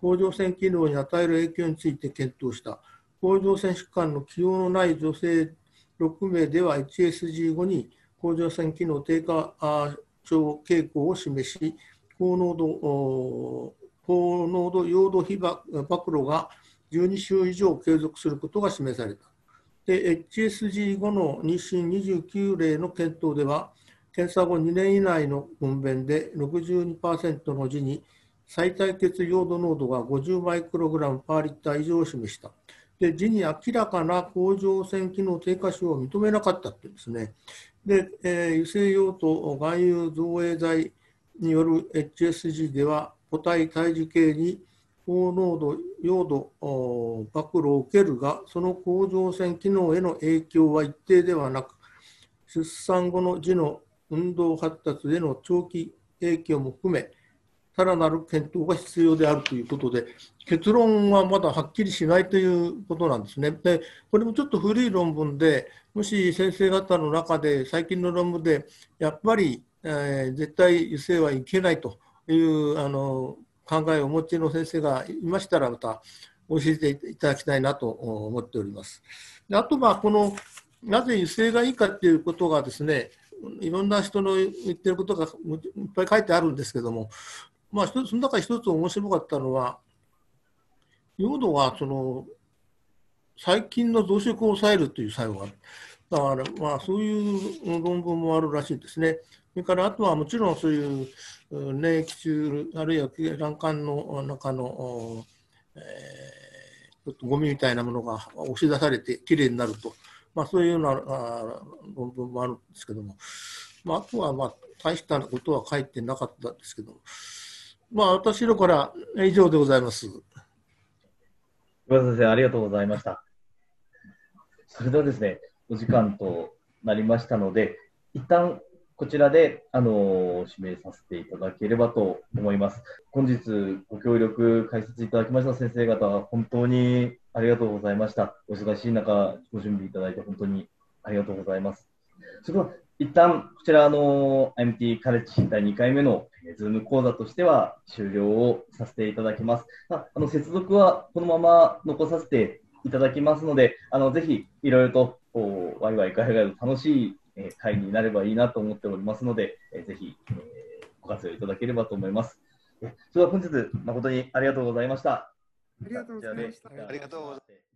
甲状腺機能に与える影響について検討した。甲状腺疾患の起用のない女性6名では HSG 後に甲状腺機能低下症傾向を示し、高濃度高濃度用土被暴露が12週以上継続することが示された。HSG 後の妊娠29例の検討では、検査後2年以内の分娩で62%の時に最大血用土濃度が50マイクログラムパーリッター以上を示した。で、時に明らかな甲状腺機能低下症を認めなかったってですね。で、えー、油性用途含有造影剤による HSG では、個体胎児系に高濃度、用度暴露を受けるが、その甲状腺機能への影響は一定ではなく、出産後の児の運動発達への長期影響も含め、さらなる検討が必要であるということで、結論はまだはっきりしないということなんですね。で、これもちょっと古い論文で、もし先生方の中で、最近の論文で、やっぱり、えー、絶対油性はいけないというあの考えをお持ちの先生がいましたら、また教えていただきたいなと思っております。であとは、このなぜ油性がいいかっていうことがですね、いろんな人の言ってることがいっぱい書いてあるんですけども、まあ、その中一つ面白かったのは、用土はその細菌の増殖を抑えるという作用がある。だから、まあ、そういう論文もあるらしいですね。それからあとはもちろんそういう粘液中、あるいは卵管の中の、えー、ちょっとゴミみたいなものが押し出されてきれいになると、まあ、そういうようなあ論文もあるんですけども、まあ、あとはまあ大したことは書いてなかったんですけども、まあ、私のから以上でございます。岩田先生、ありがとうございました。それではですね、お時間となりましたので、一旦こちらで、あの指名させていただければと思います。本日ご協力解説いただきました先生方、本当にありがとうございました。お忙しい中、ご準備いただいて本当にありがとうございます。それでは一旦こちらあの IMT カレッジ第2回目のズーム講座としては終了をさせていただきます。ああの接続はこのまま残させていただきますので、あのぜひいろいろとこうワイワイガヤガヤ楽しい、え会になればいいなと思っておりますので、えぜひ、えご活用いただければと思います。それでは本日誠にありがとうございました。ありがとうございました。ありがとうございました。